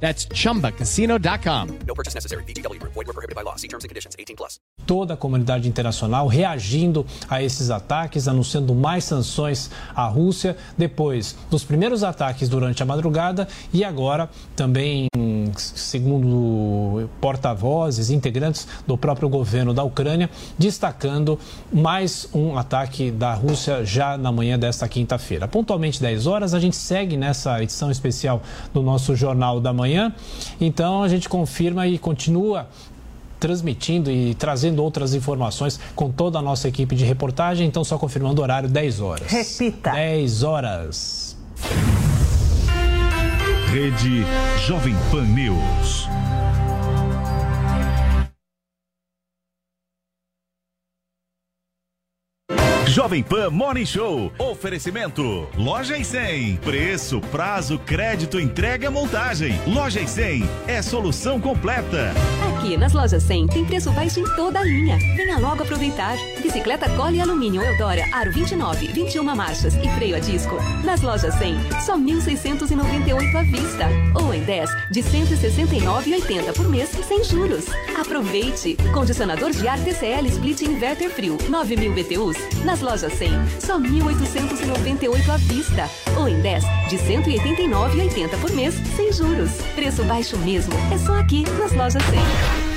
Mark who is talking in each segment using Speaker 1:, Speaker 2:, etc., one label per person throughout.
Speaker 1: That's chumbacasino.com.
Speaker 2: No purchase necessary. VGW Group. Void were prohibited by law. See terms and conditions. 18 plus.
Speaker 3: Toda a comunidade internacional reagindo a esses ataques, anunciando mais sanções à Rússia depois dos primeiros ataques durante a madrugada e agora também, segundo porta-vozes, integrantes do próprio governo da Ucrânia, destacando mais um ataque da Rússia já na manhã desta quinta-feira. Pontualmente 10 horas, a gente segue nessa edição especial do nosso Jornal da Manhã. Então a gente confirma e continua transmitindo e trazendo outras informações com toda a nossa equipe de reportagem. Então, só confirmando o horário, 10 horas.
Speaker 4: Repita.
Speaker 3: 10 horas.
Speaker 5: Rede Jovem Pan News. Jovem Pan Morning Show. Oferecimento. Loja e 100. Preço, prazo, crédito, entrega, montagem. Loja e 100 é solução completa.
Speaker 6: Aqui nas lojas 100 tem preço baixo em toda a linha. Venha logo aproveitar. Bicicleta Cole Alumínio Eudora Aro 29, 21 marchas e freio a disco. Nas lojas 100, só 1.698 à vista. Ou em 10 de 169,80 por mês sem juros. Aproveite. Condicionador de ar TCL Split Inverter Frio 9.000 BTUs. Nas lojas 100, só 1.898 à vista. Ou em 10 de 189,80 por mês sem juros. Preço baixo mesmo. É só aqui nas lojas 100.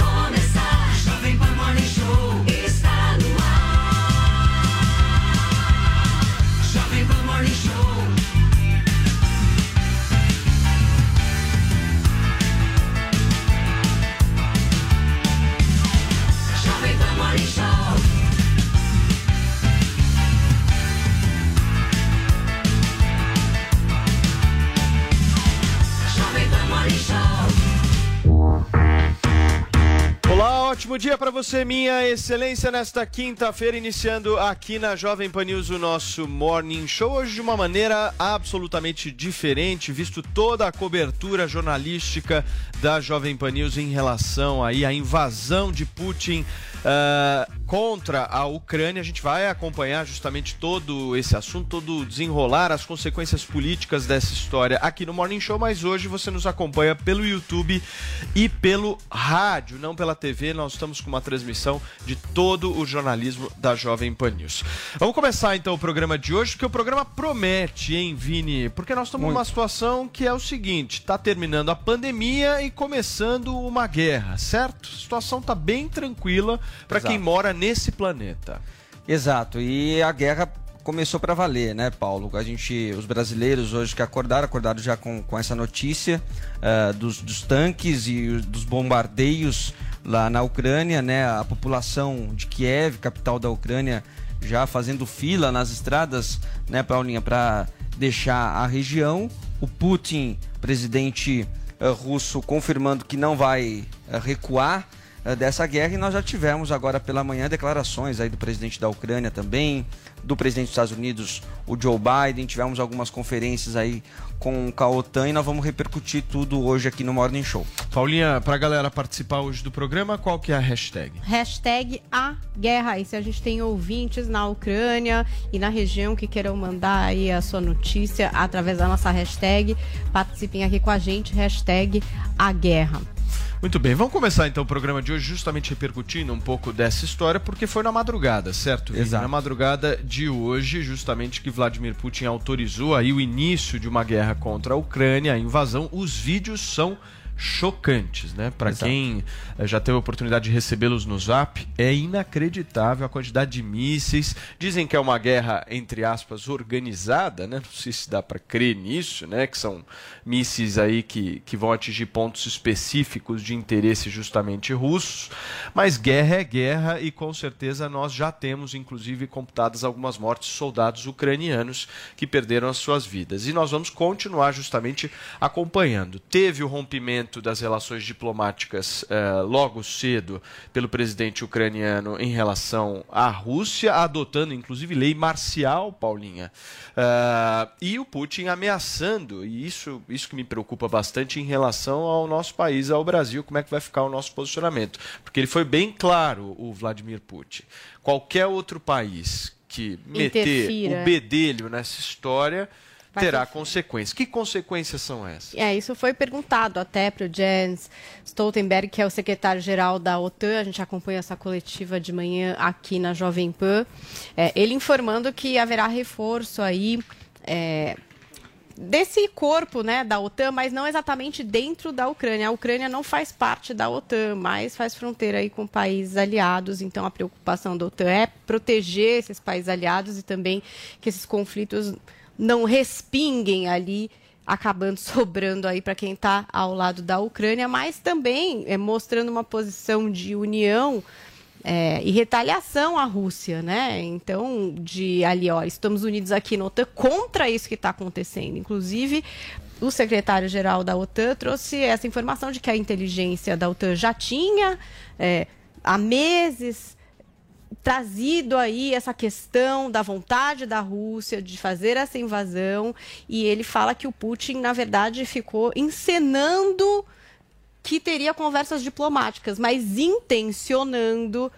Speaker 7: dia para você, minha excelência, nesta quinta-feira, iniciando aqui na Jovem Pan News o nosso Morning Show, hoje de uma maneira absolutamente diferente, visto toda a cobertura jornalística da Jovem Pan News em relação aí à invasão de Putin ah, contra a Ucrânia. A gente vai acompanhar justamente todo esse assunto, todo o desenrolar, as consequências políticas dessa história aqui no Morning Show, mas hoje você nos acompanha pelo YouTube e pelo rádio, não pela TV. Nós estamos com uma transmissão de todo o jornalismo da Jovem Pan News. Vamos começar então o programa de hoje, porque o programa promete, hein, Vini? Porque nós estamos numa situação que é o seguinte: está terminando a pandemia e começando uma guerra, certo? A situação tá bem tranquila para quem mora nesse planeta.
Speaker 8: Exato, e a guerra começou para valer, né, Paulo? A gente, os brasileiros hoje que acordaram, acordaram já com, com essa notícia ah, dos, dos tanques e os- dos bombardeios lá na Ucrânia, né? A população de Kiev, capital da Ucrânia, já fazendo fila nas estradas, né, Paulinha, para deixar a região. O Putin, presidente eh, russo, confirmando que não vai eh, recuar dessa guerra e nós já tivemos agora pela manhã declarações aí do presidente da Ucrânia também, do presidente dos Estados Unidos, o Joe Biden, tivemos algumas conferências aí com a OTAN e nós vamos repercutir tudo hoje aqui no Morning Show.
Speaker 7: Paulinha, pra galera participar hoje do programa, qual que é a hashtag?
Speaker 9: Hashtag a guerra. E se a gente tem ouvintes na Ucrânia e na região que queiram mandar aí a sua notícia através da nossa hashtag, participem aqui com a gente, hashtag a guerra.
Speaker 7: Muito bem, vamos começar então o programa de hoje justamente repercutindo um pouco dessa história, porque foi na madrugada, certo?
Speaker 8: Exato.
Speaker 7: Na madrugada de hoje, justamente que Vladimir Putin autorizou aí o início de uma guerra contra a Ucrânia, a invasão. Os vídeos são chocantes, né? Para quem eh, já teve a oportunidade de recebê-los no Zap, é inacreditável a quantidade de mísseis. Dizem que é uma guerra entre aspas organizada, né? Não sei se dá para crer nisso, né? Que são mísseis aí que, que vão atingir pontos específicos de interesse justamente russos. Mas guerra é guerra e com certeza nós já temos inclusive computadas algumas mortes de soldados ucranianos que perderam as suas vidas. E nós vamos continuar justamente acompanhando. Teve o rompimento das relações diplomáticas eh, logo cedo pelo presidente ucraniano em relação à Rússia, adotando inclusive lei marcial, Paulinha. Ah, e o Putin ameaçando, e isso, isso que me preocupa bastante em relação ao nosso país, ao Brasil, como é que vai ficar o nosso posicionamento. Porque ele foi bem claro, o Vladimir Putin. Qualquer outro país que meter
Speaker 9: Interfira.
Speaker 7: o bedelho nessa história
Speaker 9: Vai
Speaker 7: terá consequências. Que consequências são essas?
Speaker 9: É, isso foi perguntado até para o Jens Stoltenberg, que é o secretário-geral da OTAN. A gente acompanha essa coletiva de manhã aqui na Jovem Pan. É, ele informando que haverá reforço aí. é, desse corpo né, da OTAN, mas não exatamente dentro da Ucrânia. A Ucrânia não faz parte da OTAN, mas faz fronteira aí com países aliados. Então a preocupação da OTAN é proteger esses países aliados e também que esses conflitos não respinguem ali acabando sobrando aí para quem está ao lado da Ucrânia, mas também é, mostrando uma posição de união é, e retaliação à Rússia, né? Então, de ali, ó, estamos unidos aqui na OTAN contra isso que está acontecendo. Inclusive, o secretário-geral da OTAN trouxe essa informação de que a inteligência da OTAN já tinha é, há meses trazido aí essa questão da vontade da Rússia de fazer essa invasão e ele fala que o Putin, na verdade, ficou encenando que teria conversas diplomáticas, mas intencionando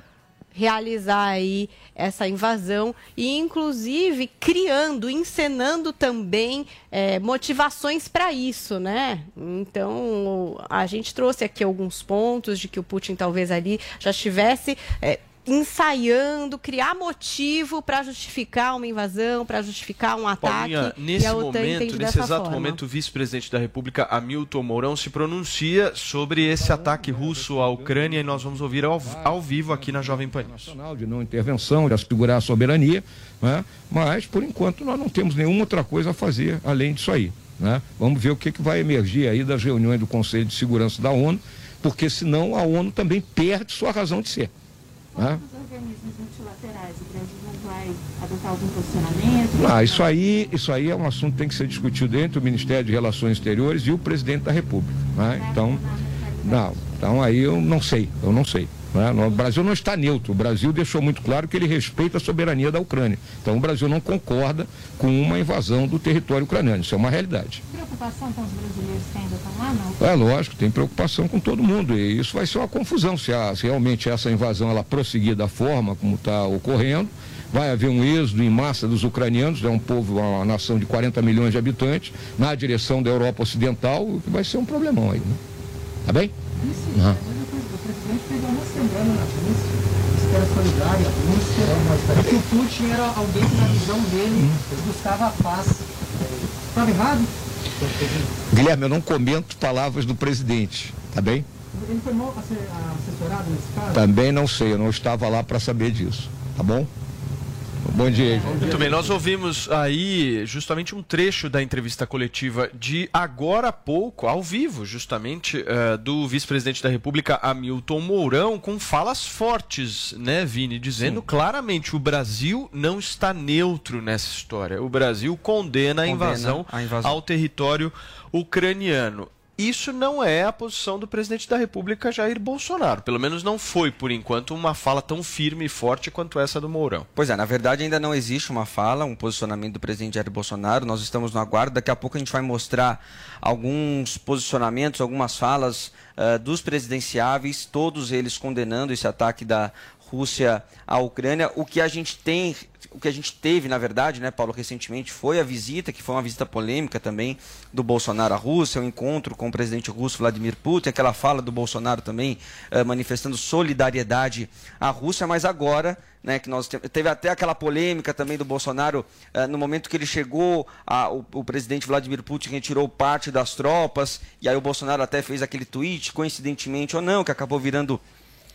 Speaker 9: realizar aí essa invasão e inclusive criando, encenando também eh, motivações para isso, né? Então a gente trouxe aqui alguns pontos de que o Putin talvez ali já estivesse eh, ensaiando, criar motivo para justificar uma invasão, para justificar um ataque.
Speaker 7: Paulinha,
Speaker 9: e
Speaker 7: nesse
Speaker 9: a OTAN
Speaker 7: momento, nesse exato
Speaker 9: forma.
Speaker 7: momento, o vice-presidente da República, Hamilton Mourão, se pronuncia sobre esse ataque russo à Ucrânia e nós vamos ouvir ao, ao vivo aqui na Jovem Pan. News.
Speaker 4: nacional de não intervenção, de assegurar a soberania, né? mas por enquanto nós não temos nenhuma outra coisa a fazer além disso aí. Né? Vamos ver o que, que vai emergir aí das reuniões do Conselho de Segurança da ONU, porque senão a ONU também perde sua razão de ser. Né?
Speaker 10: Os organismos multilaterais, o Brasil não vai adotar algum posicionamento?
Speaker 4: Ah, isso aí, isso aí é um assunto que tem que ser discutido entre o Ministério de Relações Exteriores e o presidente da República. Né? Então, não, então aí eu não sei, eu não sei. Né? O Brasil não está neutro. O Brasil deixou muito claro que ele respeita a soberania da Ucrânia. Então o Brasil não concorda com uma invasão do território ucraniano. Isso é uma realidade.
Speaker 10: Preocupação com os brasileiros que ainda estão lá, não?
Speaker 4: É lógico, tem preocupação com todo mundo. E isso vai ser uma confusão se, a- se realmente essa invasão ela prosseguir da forma como está ocorrendo. Vai haver um êxodo em massa dos ucranianos, é um povo, uma nação de 40 milhões de habitantes, na direção da Europa Ocidental, o que vai ser um problemão aí. Né? Tá bem? Aham.
Speaker 11: O presidente teve uma semana na Rússia, esfera solidária, Rússia, e que o Putin era alguém que, na visão dele, buscava a paz. Estava errado?
Speaker 4: Guilherme, eu não comento palavras do presidente, tá bem?
Speaker 11: Ele foi mal asse- assessorado nesse caso?
Speaker 4: Também não sei, eu não estava lá para saber disso, tá bom? Bom dia.
Speaker 7: Muito bem, nós ouvimos aí justamente um trecho da entrevista coletiva de agora há pouco, ao vivo, justamente, eh, do vice-presidente da República, Hamilton Mourão, com falas fortes, né, Vini? Dizendo claramente o Brasil não está neutro nessa história. O Brasil condena, a,
Speaker 8: Condena
Speaker 7: invasão
Speaker 8: a invasão.
Speaker 7: ao território ucraniano. Isso não é a posição do presidente da República, Jair Bolsonaro. Pelo menos não foi, por enquanto, uma fala tão firme e forte quanto essa do Mourão.
Speaker 8: Pois é, na verdade ainda não existe uma fala, um posicionamento do presidente Jair Bolsonaro. Nós estamos no aguardo. Daqui a pouco a gente vai mostrar alguns posicionamentos, algumas falas ah, dos presidenciáveis, todos eles condenando esse ataque da Rússia à Ucrânia. O que a gente tem, o que a gente teve, na verdade, né, Paulo, recentemente, foi a visita, que foi uma visita polêmica também do Bolsonaro à Rússia, o encontro com o presidente russo Vladimir Putin, aquela fala do Bolsonaro também eh, manifestando solidariedade à Rússia, mas agora né, que nós te- teve até aquela polêmica também do Bolsonaro eh, no momento que ele chegou, a- o, o presidente Vladimir Putin retirou parte das tropas e aí o Bolsonaro até fez aquele tweet, coincidentemente ou não, que acabou virando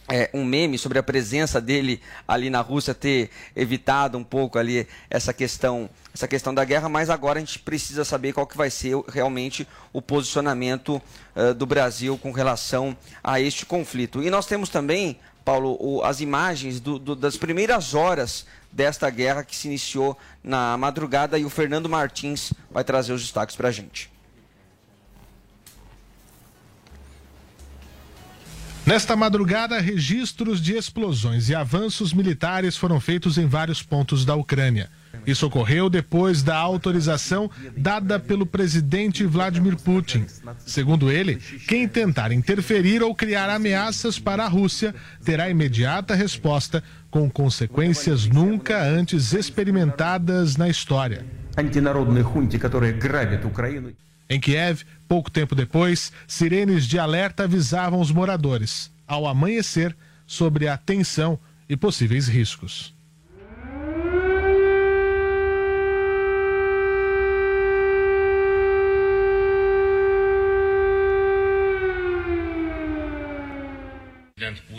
Speaker 8: é, um meme sobre a presença dele ali na Rússia ter evitado um pouco ali essa questão essa questão da guerra, mas agora a gente precisa saber qual que vai ser realmente o posicionamento eh, do Brasil com relação a este conflito. E nós temos também, Paulo, o- as imagens do- do- das primeiras horas desta guerra que se iniciou na madrugada e o Fernando Martins vai trazer os destaques para a gente.
Speaker 12: Nesta madrugada, registros de explosões e avanços militares foram feitos em vários pontos da Ucrânia. Isso ocorreu depois da autorização dada pelo presidente Vladimir Putin. Segundo ele, quem tentar interferir ou criar ameaças para a Rússia terá imediata resposta com consequências nunca antes experimentadas na história. Em Kiev, pouco tempo depois, sirenes de alerta avisavam os moradores, ao amanhecer, sobre a tensão e possíveis riscos.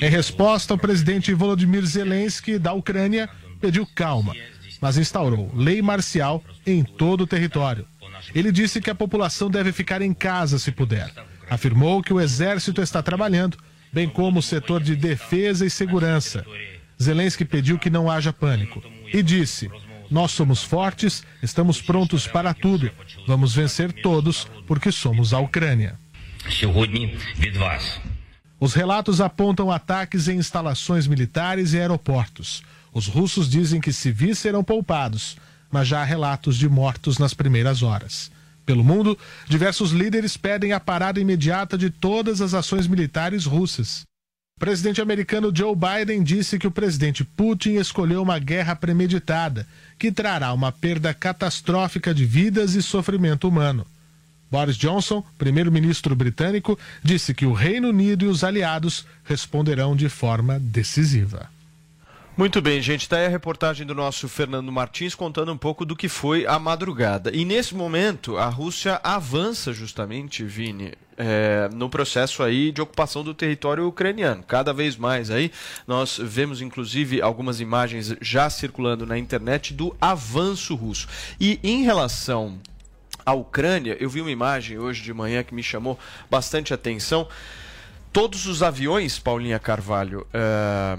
Speaker 12: Em resposta, o presidente Volodymyr Zelensky da Ucrânia pediu calma, mas instaurou lei marcial em todo o território. Ele disse que a população deve ficar em casa se puder. Afirmou que o exército está trabalhando, bem como o setor de defesa e segurança. Zelensky pediu que não haja pânico e disse: Nós somos fortes, estamos prontos para tudo. Vamos vencer todos porque somos a Ucrânia. Os relatos apontam ataques em instalações militares e aeroportos. Os russos dizem que civis serão poupados, mas já há relatos de mortos nas primeiras horas. Pelo mundo, diversos líderes pedem a parada imediata de todas as ações militares russas. O presidente americano Joe Biden disse que o presidente Putin escolheu uma guerra premeditada, que trará uma perda catastrófica de vidas e sofrimento humano. Boris Johnson, primeiro-ministro britânico, disse que o Reino Unido e os aliados responderão de forma decisiva.
Speaker 7: Muito bem, gente. Está aí a reportagem do nosso Fernando Martins contando um pouco do que foi a madrugada. E nesse momento, a Rússia avança justamente, Vini, é, no processo aí de ocupação do território ucraniano. Cada vez mais aí, nós vemos inclusive algumas imagens já circulando na internet do avanço russo. E em relação à Ucrânia, eu vi uma imagem hoje de manhã que me chamou bastante atenção. Todos os aviões, Paulinha Carvalho, eh,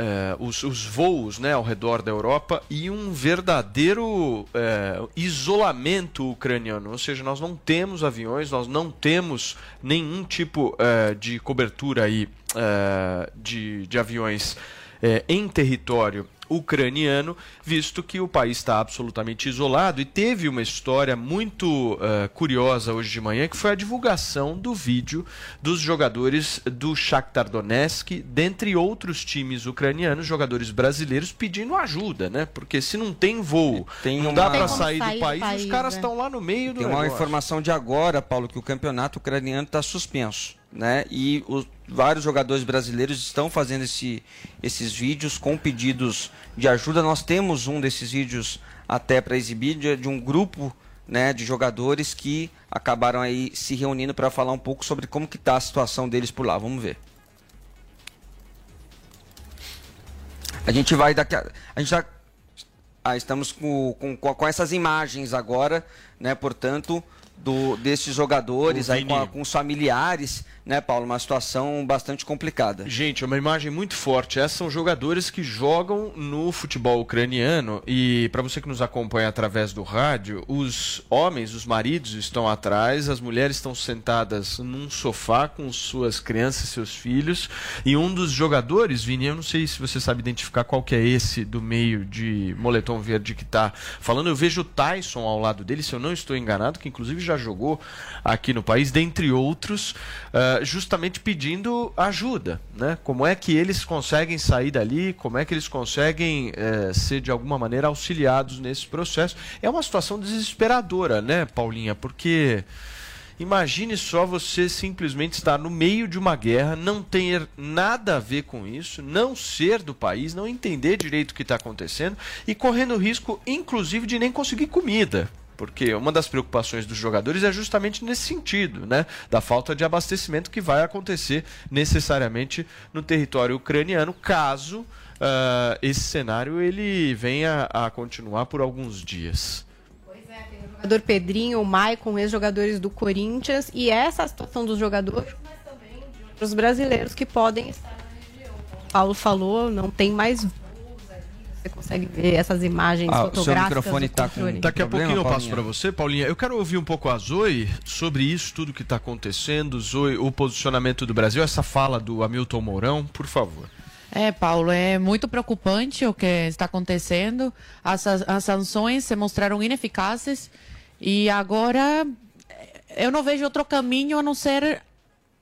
Speaker 7: eh, os, os voos né, ao redor da Europa e um verdadeiro eh, isolamento ucraniano. Ou seja, nós não temos aviões, nós não temos nenhum tipo eh, de cobertura aí, de, de aviões em território ucraniano, visto que o país está absolutamente isolado e teve uma história muito eh, curiosa hoje de manhã, que foi a divulgação do vídeo dos jogadores do Shakhtar Donetsk, dentre outros times ucranianos, jogadores brasileiros pedindo ajuda, né? Porque se não tem voo,
Speaker 8: Tem
Speaker 7: não
Speaker 8: uma-
Speaker 7: dá para sair,
Speaker 8: sair
Speaker 7: do
Speaker 8: do
Speaker 7: país,
Speaker 8: país,
Speaker 7: os caras
Speaker 8: né?
Speaker 7: estão lá no meio do
Speaker 8: Tem uma
Speaker 7: negócio.
Speaker 8: informação de agora, Paulo, que o campeonato ucraniano está suspenso, né? E os vários jogadores brasileiros estão fazendo esse, esses vídeos com pedidos de ajuda. Nós temos um desses vídeos até para exibir de, de um grupo, né, de jogadores que acabaram aí se reunindo para falar um pouco sobre como que tá a situação deles por lá. Vamos ver. A gente vai daqui a, a gente já ah, estamos com, com, com, com essas imagens agora, né? Portanto, do, desses jogadores aí com, a- com os familiares, né, Paulo? Uma situação bastante complicada.
Speaker 7: Gente, é uma imagem muito forte. Essas são jogadores que jogam no futebol ucraniano e para você que nos acompanha através do rádio, os homens, os maridos estão atrás, as mulheres estão sentadas num sofá com suas crianças e seus filhos e um dos jogadores, Vini, eu não sei se você sabe identificar qual que é esse do meio de moletom verde que tá falando. Eu vejo o Tyson ao lado dele, se eu não estou enganado, que inclusive já jogou aqui no país, dentre outros, ah, justamente pedindo ajuda. Né? Como é que eles conseguem sair dali, como é que eles conseguem eh, ser de alguma maneira auxiliados nesse processo. É uma situação desesperadora, né, Paulinha? Porque. Imagine só você simplesmente estar no meio de uma guerra, não ter nada a ver com isso, não ser do país, não entender direito o que está acontecendo e correndo risco, inclusive, de nem conseguir comida. Porque uma das preocupações dos jogadores é justamente nesse sentido, né? Da falta de abastecimento que vai acontecer necessariamente no território ucraniano, caso ah, esse cenário ele venha a continuar por alguns dias.
Speaker 9: jogador Pedrinho, o Maicon, ex-jogadores do Corinthians, e essa situação dos jogadores, mas também de outros brasileiros que podem estar na região. Como o Paulo falou, não tem mais você consegue ver essas imagens
Speaker 8: Ah, o seu
Speaker 9: fotográficas
Speaker 8: microfone
Speaker 9: do
Speaker 8: tá
Speaker 9: controle.
Speaker 7: Daqui a
Speaker 8: Problema,
Speaker 7: pouquinho eu passo
Speaker 8: Paulinha?
Speaker 7: para você, Paulinha. Eu quero ouvir um pouco a Zoe sobre isso, tudo que está acontecendo, Zoe, o posicionamento do Brasil, essa fala do Hamilton Mourão, por favor.
Speaker 13: É, Paulo, é muito preocupante o que está acontecendo. As, as sanções se mostraram ineficazes e agora eh, eu não vejo outro caminho a não ser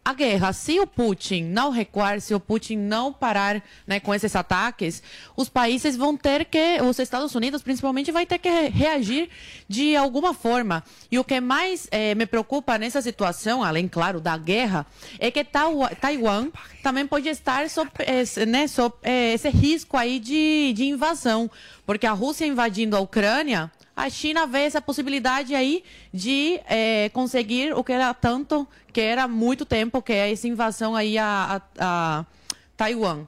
Speaker 13: a guerra. Se o Putin não recuar, se o Putin não parar né, com esses ataques, os países vão ter que, os Estados Unidos principalmente, vai ter que re- reagir de alguma forma. E o que mais eh, me preocupa nessa situação, além, claro, da guerra, é que Taiwan, também pode estar sob, esse, né, sob eh, esse risco aí de, de invasão. Porque a Rússia invadindo a Ucrânia, a China vê essa possibilidade aí de eh, conseguir o que era tanto, que era muito tempo, que é essa invasão aí a, a, a Taiwan.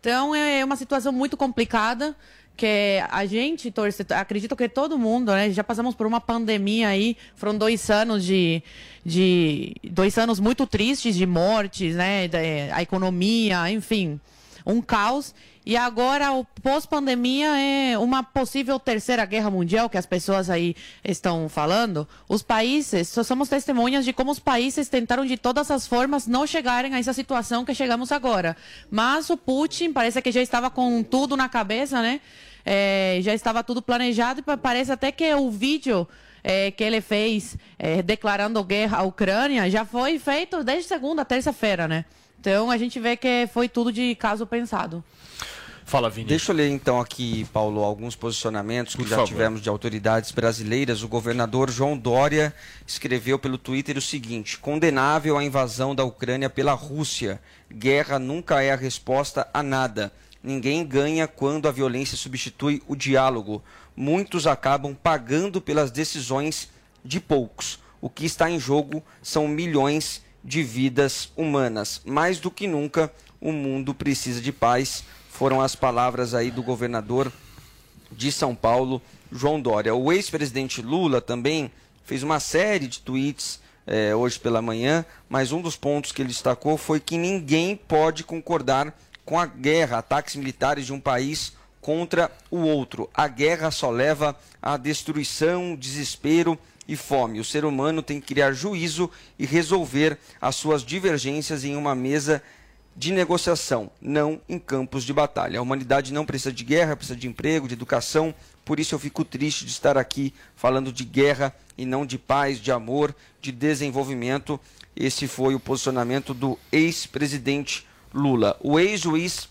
Speaker 13: Então é uma situação muito complicada que a gente torce, acredito que todo mundo, né? Já passamos por uma pandemia aí, foram dois anos de, de dois anos muito tristes de mortes, né? Da- A economia, enfim, um caos. E agora, o pós-pandemia é uma possível terceira guerra mundial que as pessoas aí estão falando. Os países, só somos testemunhas de como os países tentaram de todas as formas não chegarem a essa situação que chegamos agora. Mas o Putin parece que já estava com tudo na cabeça, né? É, já estava tudo planejado e pa- parece até que o vídeo é, que ele fez é, declarando guerra à Ucrânia já foi feito desde segunda, terça-feira, né? Então a gente vê que foi tudo de caso pensado.
Speaker 7: Fala, Vini.
Speaker 8: Deixa eu ler então aqui, Paulo, alguns posicionamentos que
Speaker 7: Por
Speaker 8: já
Speaker 7: favor.
Speaker 8: tivemos de autoridades brasileiras. O governador João Dória escreveu pelo Twitter o seguinte: condenável a invasão da Ucrânia pela Rússia. Guerra nunca é a resposta a nada. Ninguém ganha quando a violência substitui o diálogo. Muitos acabam pagando pelas decisões de poucos. O que está em jogo são milhões de vidas humanas. Mais do que nunca, o mundo precisa de paz. Foram as palavras aí do governador de São Paulo, João Dória. O ex-presidente Lula também fez uma série de tweets eh, hoje pela manhã, mas um dos pontos que ele destacou foi que ninguém pode concordar com a guerra, ataques militares de um país contra o outro. A guerra só leva à destruição, desespero e fome. O ser humano tem que criar juízo e resolver as suas divergências em uma mesa de negociação, não em campos de batalha. A humanidade não precisa de guerra, precisa de emprego, de educação. Por isso eu fico triste de estar aqui falando de guerra e não de paz, de amor, de desenvolvimento. Esse foi o posicionamento do ex-presidente Lula. O ex-juiz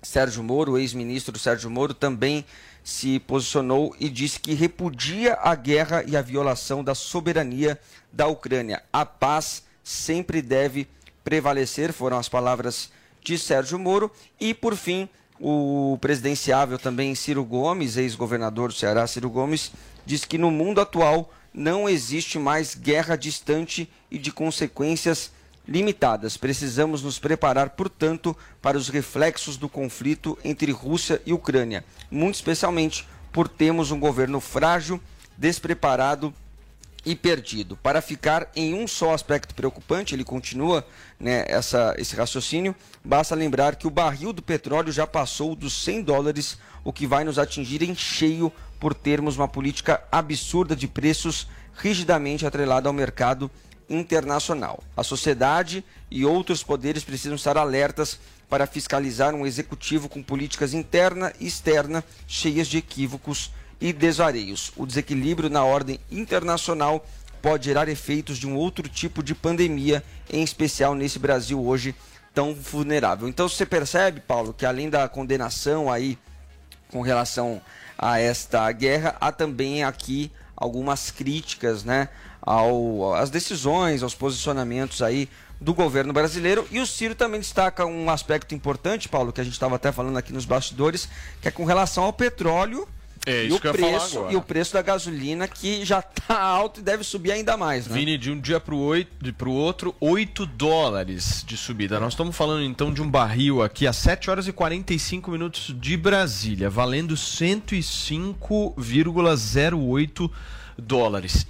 Speaker 8: Sérgio Moro, o ex-ministro Sérgio Moro, também se posicionou e disse que repudia a guerra e a violação da soberania da Ucrânia. A paz sempre deve prevalecer, foram as palavras de Sérgio Moro. E, por fim, o presidenciável também Ciro Gomes, ex-governador do Ceará, Ciro Gomes, diz que no mundo atual não existe mais guerra distante e de consequências limitadas. Precisamos nos preparar, portanto, para os reflexos do conflito entre Rússia e Ucrânia, muito especialmente por termos um governo frágil, despreparado e perdido. Para ficar em um só aspecto preocupante, ele continua né, essa, esse raciocínio, basta lembrar que o barril do petróleo já passou dos 100 dólares, o que vai nos atingir em cheio por termos uma política absurda de preços rigidamente atrelada ao mercado internacional. A sociedade e outros poderes precisam estar alertas para fiscalizar um executivo com políticas interna e externa cheias de equívocos e desvareios. O desequilíbrio na ordem internacional pode gerar efeitos de um outro tipo de pandemia, em especial nesse Brasil hoje tão vulnerável. Então você percebe, Paulo, que além da condenação aí com relação a esta guerra, há também aqui algumas críticas, né, ao, às decisões, aos posicionamentos aí do governo brasileiro. E o Ciro também destaca um aspecto importante, Paulo, que a gente estava até falando aqui nos bastidores, que é com relação ao petróleo.
Speaker 7: É,
Speaker 8: e
Speaker 7: isso
Speaker 8: o
Speaker 7: que eu ia falar
Speaker 8: preço
Speaker 7: agora.
Speaker 8: e o preço da gasolina que já está alto e deve subir ainda mais, né?
Speaker 7: Vini, de um dia para o outro, 8 dólares de subida. Nós estamos falando então de um barril aqui a 7 horas e 45 minutos de Brasília, valendo 105,08 dólares.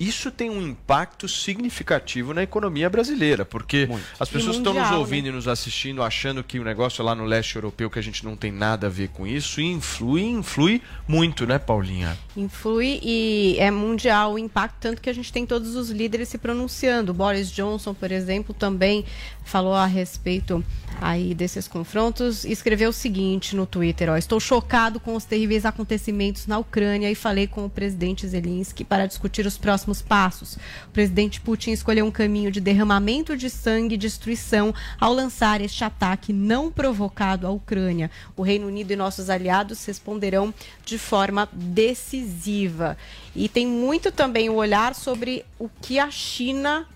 Speaker 7: Isso tem um impacto significativo na economia brasileira, porque as pessoas
Speaker 9: E
Speaker 7: estão nos
Speaker 9: mundial,
Speaker 7: ouvindo e nos assistindo achando que o negócio é lá no leste europeu que a gente não tem nada a ver com isso e influi, influi muito, né, Paulinha?
Speaker 9: Influi e é mundial o impacto, tanto que a gente tem todos os líderes se pronunciando. O Boris Johnson, por exemplo, também falou a respeito aí desses confrontos e escreveu o seguinte no Twitter, ó, estou chocado com os terríveis acontecimentos na Ucrânia e falei com o presidente Zelensky para discutir os próximos passos. O presidente Putin escolheu um caminho de derramamento de sangue e destruição ao lançar este ataque não provocado à Ucrânia. O Reino Unido e nossos aliados responderão de forma decisiva. E tem muito também o olhar sobre o que a China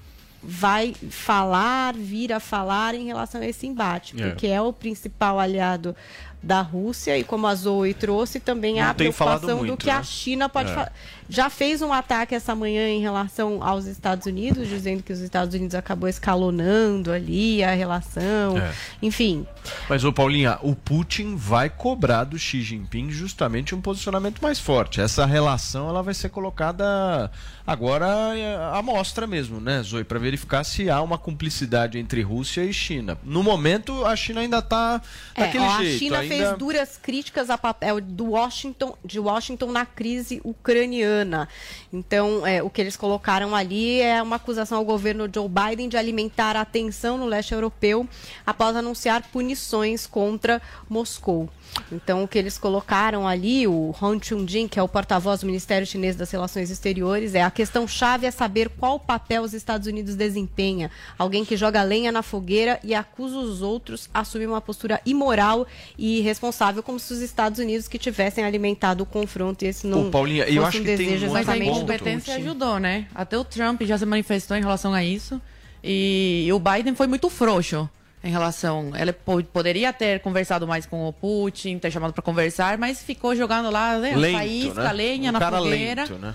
Speaker 9: vai falar, vir a falar em relação a esse embate,
Speaker 7: É.
Speaker 9: porque é o principal aliado da Rússia e como a Zoe trouxe também
Speaker 7: Não
Speaker 9: a preocupação do
Speaker 7: muito,
Speaker 9: que a
Speaker 7: né?
Speaker 9: China pode
Speaker 7: É.
Speaker 9: Já fez um ataque essa manhã em relação aos Estados Unidos, dizendo que os Estados Unidos acabou escalonando ali a relação,
Speaker 7: É.
Speaker 9: enfim.
Speaker 7: Mas, ô Paulinha, o Putin vai cobrar do Xi Jinping justamente um posicionamento mais forte. Essa relação ela vai ser colocada agora é, à mostra mesmo, né, Zoe? Para verificar se há uma cumplicidade entre Rússia e China. No momento, a China ainda está
Speaker 9: É,
Speaker 7: daquele
Speaker 9: a
Speaker 7: jeito.
Speaker 9: Fez duras críticas ao papel do Washington, de Washington na crise ucraniana. Então, é, o que eles colocaram ali é uma acusação ao governo Joe Biden de alimentar a tensão no leste europeu após anunciar punições contra Moscou. Então, o que eles colocaram ali, o Han Chun-jin, que é o porta-voz do Ministério Chinês das Relações Exteriores, é a questão chave é saber qual papel os Estados Unidos desempenha. Alguém que joga lenha na fogueira e acusa os outros a assumir uma postura imoral e irresponsável, como se os Estados Unidos que tivessem alimentado o confronto e esse não
Speaker 7: Ô, Paulinha, eu acho
Speaker 9: um
Speaker 7: que tem um
Speaker 13: Mas a incompetência ajudou, né? Até o Trump já se manifestou em relação a isso. E o Biden foi muito frouxo em relação. Po- poderia ter conversado mais com o Putin, ter chamado para conversar, mas ficou jogando lá, né?
Speaker 7: Lento,
Speaker 13: faísca,
Speaker 7: né?
Speaker 13: lenha
Speaker 7: um
Speaker 13: na
Speaker 7: cara
Speaker 13: fogueira.
Speaker 7: lento, né?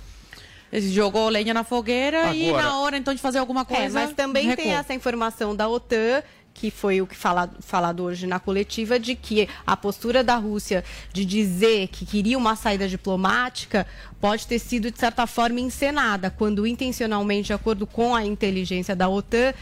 Speaker 13: Ele jogou lenha na fogueira e
Speaker 7: Agora-
Speaker 13: na hora então de fazer alguma coisa.
Speaker 9: É, mas também tem
Speaker 13: recuou.
Speaker 9: essa informação da OTAN que foi o que falado, falado hoje na coletiva, de que a postura da Rússia de dizer que queria uma saída diplomática pode ter sido, de certa forma, encenada, quando intencionalmente, de acordo com a inteligência da OTAN,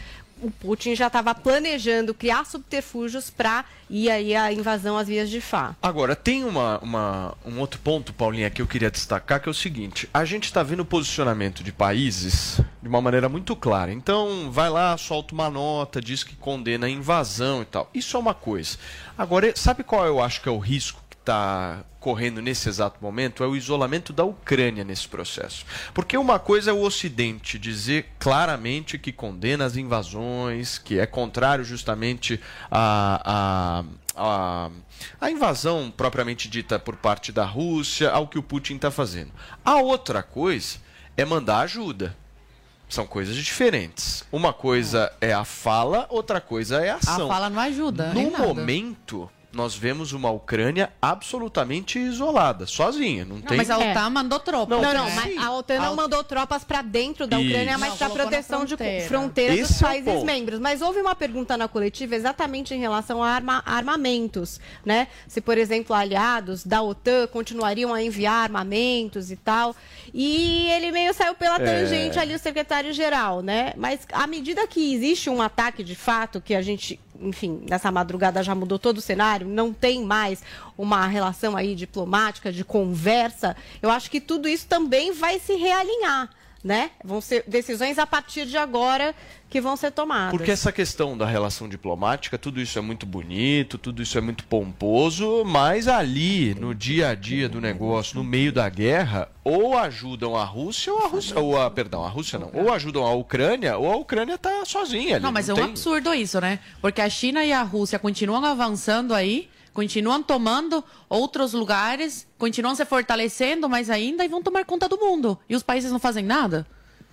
Speaker 9: o Putin já estava planejando criar subterfúgios para ir aí a invasão às vias de Fá.
Speaker 7: Agora, tem uma, uma- um outro ponto, Paulinha, que eu queria destacar, que é o seguinte: a gente está vendo o posicionamento de países de uma maneira muito clara. Então, vai lá, solta uma nota, diz que condena a invasão e tal. Isso é uma coisa. Agora, sabe qual eu acho que é o risco está correndo nesse exato momento? É o isolamento da Ucrânia nesse processo. Porque uma coisa é o Ocidente dizer claramente que condena as invasões, que é contrário justamente a, a, a, a invasão propriamente dita por parte da Rússia, ao que o Putin está fazendo. A outra coisa é mandar ajuda. São coisas diferentes. Uma coisa é a fala, outra coisa é a
Speaker 13: A
Speaker 7: ação.
Speaker 13: fala não ajuda.
Speaker 7: No momento, nós vemos uma Ucrânia absolutamente isolada, sozinha. Não,
Speaker 13: Não,
Speaker 7: tem.
Speaker 13: mas a OTAN mandou tropas.
Speaker 9: Não, não,
Speaker 13: né?
Speaker 9: mas a OTAN não mandou tropas para dentro da
Speaker 7: Isso.
Speaker 9: Ucrânia, mas
Speaker 13: Não,
Speaker 9: para proteção de
Speaker 13: fronteira.
Speaker 9: fronteiras dos
Speaker 7: Esse é o
Speaker 9: países
Speaker 7: ponto.
Speaker 9: membros. Mas houve uma pergunta na coletiva exatamente em relação a arma- armamentos, né? Se, por exemplo, aliados da OTAN continuariam a enviar armamentos e tal. E ele meio saiu pela
Speaker 7: É.
Speaker 9: tangente ali, o secretário-geral, né? Mas à medida que existe um ataque de fato, que a gente, enfim, nessa madrugada já mudou todo o cenário, não tem mais uma relação aí diplomática, de conversa, eu acho que tudo isso também vai se realinhar. Né? Vão ser decisões a partir de agora que vão ser tomadas.
Speaker 7: Porque essa questão da relação diplomática, tudo isso é muito bonito, tudo isso é muito pomposo, mas ali, no dia a dia do negócio, no meio da guerra, ou ajudam a Rússia ou a Rússia, ou a, perdão, a Rússia não, ou ajudam a Ucrânia, ou a Ucrânia tá sozinha ali.
Speaker 13: Não, mas é um
Speaker 7: tem-
Speaker 13: absurdo isso, né? Porque a China e a Rússia continuam avançando aí, continuam tomando outros lugares, continuam se fortalecendo, mas ainda e vão tomar conta do mundo. E os países não fazem nada?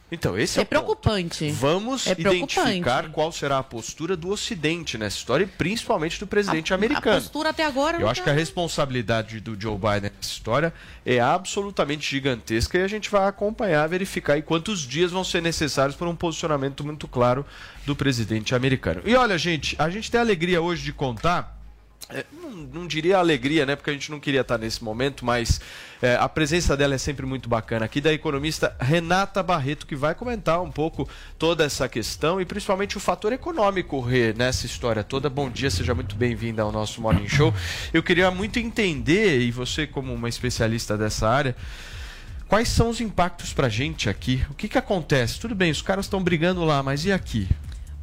Speaker 7: Então, esse é,
Speaker 13: É
Speaker 7: o ponto.
Speaker 13: preocupante.
Speaker 7: Vamos
Speaker 13: É preocupante.
Speaker 7: identificar qual será a postura do Ocidente nessa história e principalmente do presidente
Speaker 13: A
Speaker 7: americano.
Speaker 13: postura até agora
Speaker 7: Eu acho
Speaker 13: tá-
Speaker 7: que a responsabilidade do Joe Biden nessa história é absolutamente gigantesca e a gente vai acompanhar, verificar aí quantos dias vão ser necessários para um posicionamento muito claro do presidente americano. E olha, gente, a gente tem a alegria hoje de contar. É, não, não diria alegria, né? Porque a gente não queria estar nesse momento, mas é, a presença dela é sempre muito bacana aqui, da economista Renata Barreto, que vai comentar um pouco toda essa questão e principalmente o fator econômico, Rê, nessa história toda. Bom dia, seja muito bem-vinda ao nosso Morning Show. Eu queria muito entender, e você, como uma especialista dessa área, quais são os impactos pra gente aqui? O que, que acontece? Tudo bem, os caras estão brigando lá, mas e aqui?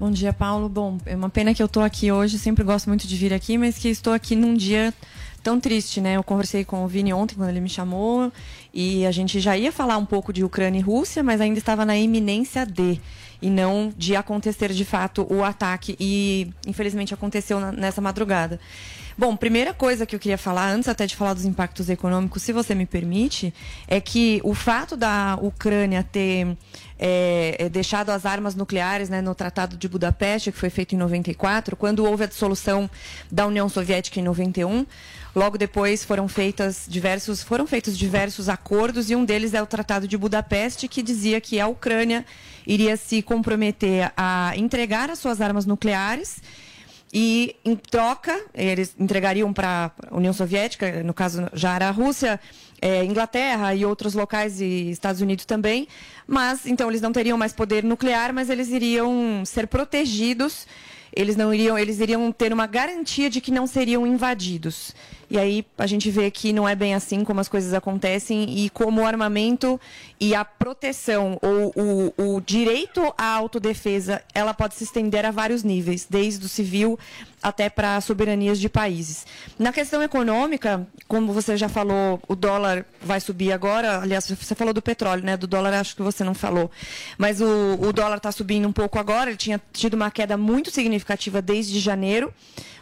Speaker 14: Bom dia, Paulo. Bom, é uma pena que eu tô aqui hoje, sempre gosto muito de vir aqui, mas que estou aqui num dia tão triste, né? Eu conversei com o Vini ontem quando ele me chamou e a gente já ia falar um pouco de Ucrânia e Rússia, mas ainda estava na iminência de e não de acontecer de fato o ataque e infelizmente aconteceu na- nessa madrugada. Bom, primeira coisa que eu queria falar, antes até de falar dos impactos econômicos, se você me permite, é que o fato da Ucrânia ter é, é, deixado as armas nucleares né, no Tratado de Budapeste, que foi feito em 94, quando houve a dissolução da União Soviética em 91, logo depois foram feitas diversos, foram feitos diversos acordos e um deles é o Tratado de Budapeste, que dizia que a Ucrânia iria se comprometer a entregar as suas armas nucleares e, em troca, eles entregariam para a União Soviética, no caso já era a Rússia, eh, Inglaterra e outros locais e Estados Unidos também. Mas, então, eles não teriam mais poder nuclear, mas eles iriam ser protegidos. Eles não iriam, eles iriam ter uma garantia de que não seriam invadidos. E aí a gente vê que não é bem assim como as coisas acontecem e como o armamento e a proteção ou o, o direito à autodefesa, ela pode se estender a vários níveis, desde o civil até para soberanias de países. Na questão econômica, como você já falou, o dólar vai subir agora. Aliás, você falou do petróleo, né? Do dólar acho que você não falou. Mas o, o dólar está subindo um pouco agora. Ele tinha tido uma queda muito significativa desde janeiro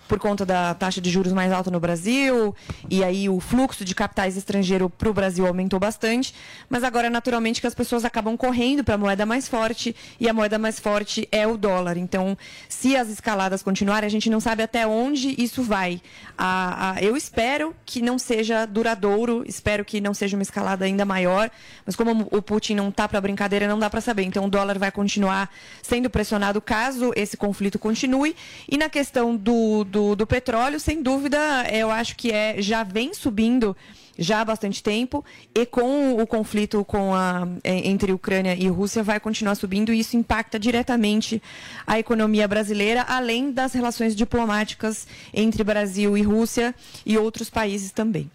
Speaker 14: por conta da taxa de juros mais alta no Brasil, e aí o fluxo de capitais estrangeiro para o Brasil aumentou bastante, mas agora naturalmente que as pessoas acabam correndo para a moeda mais forte, e a moeda mais forte é o dólar. Então, se as escaladas continuarem, a gente não sabe até onde isso vai. A- a- eu espero que não seja duradouro, espero que não seja uma escalada ainda maior, mas como o Putin não está para brincadeira, não dá para saber. Então, o dólar vai continuar sendo pressionado caso esse conflito continue. E na questão do, do, do petróleo, sem dúvida, eu acho que é, já vem subindo já há bastante tempo e com o conflito com a, eh, entre Ucrânia e Rússia vai continuar subindo e isso impacta diretamente a economia brasileira, além das relações diplomáticas entre Brasil e Rússia e outros países também.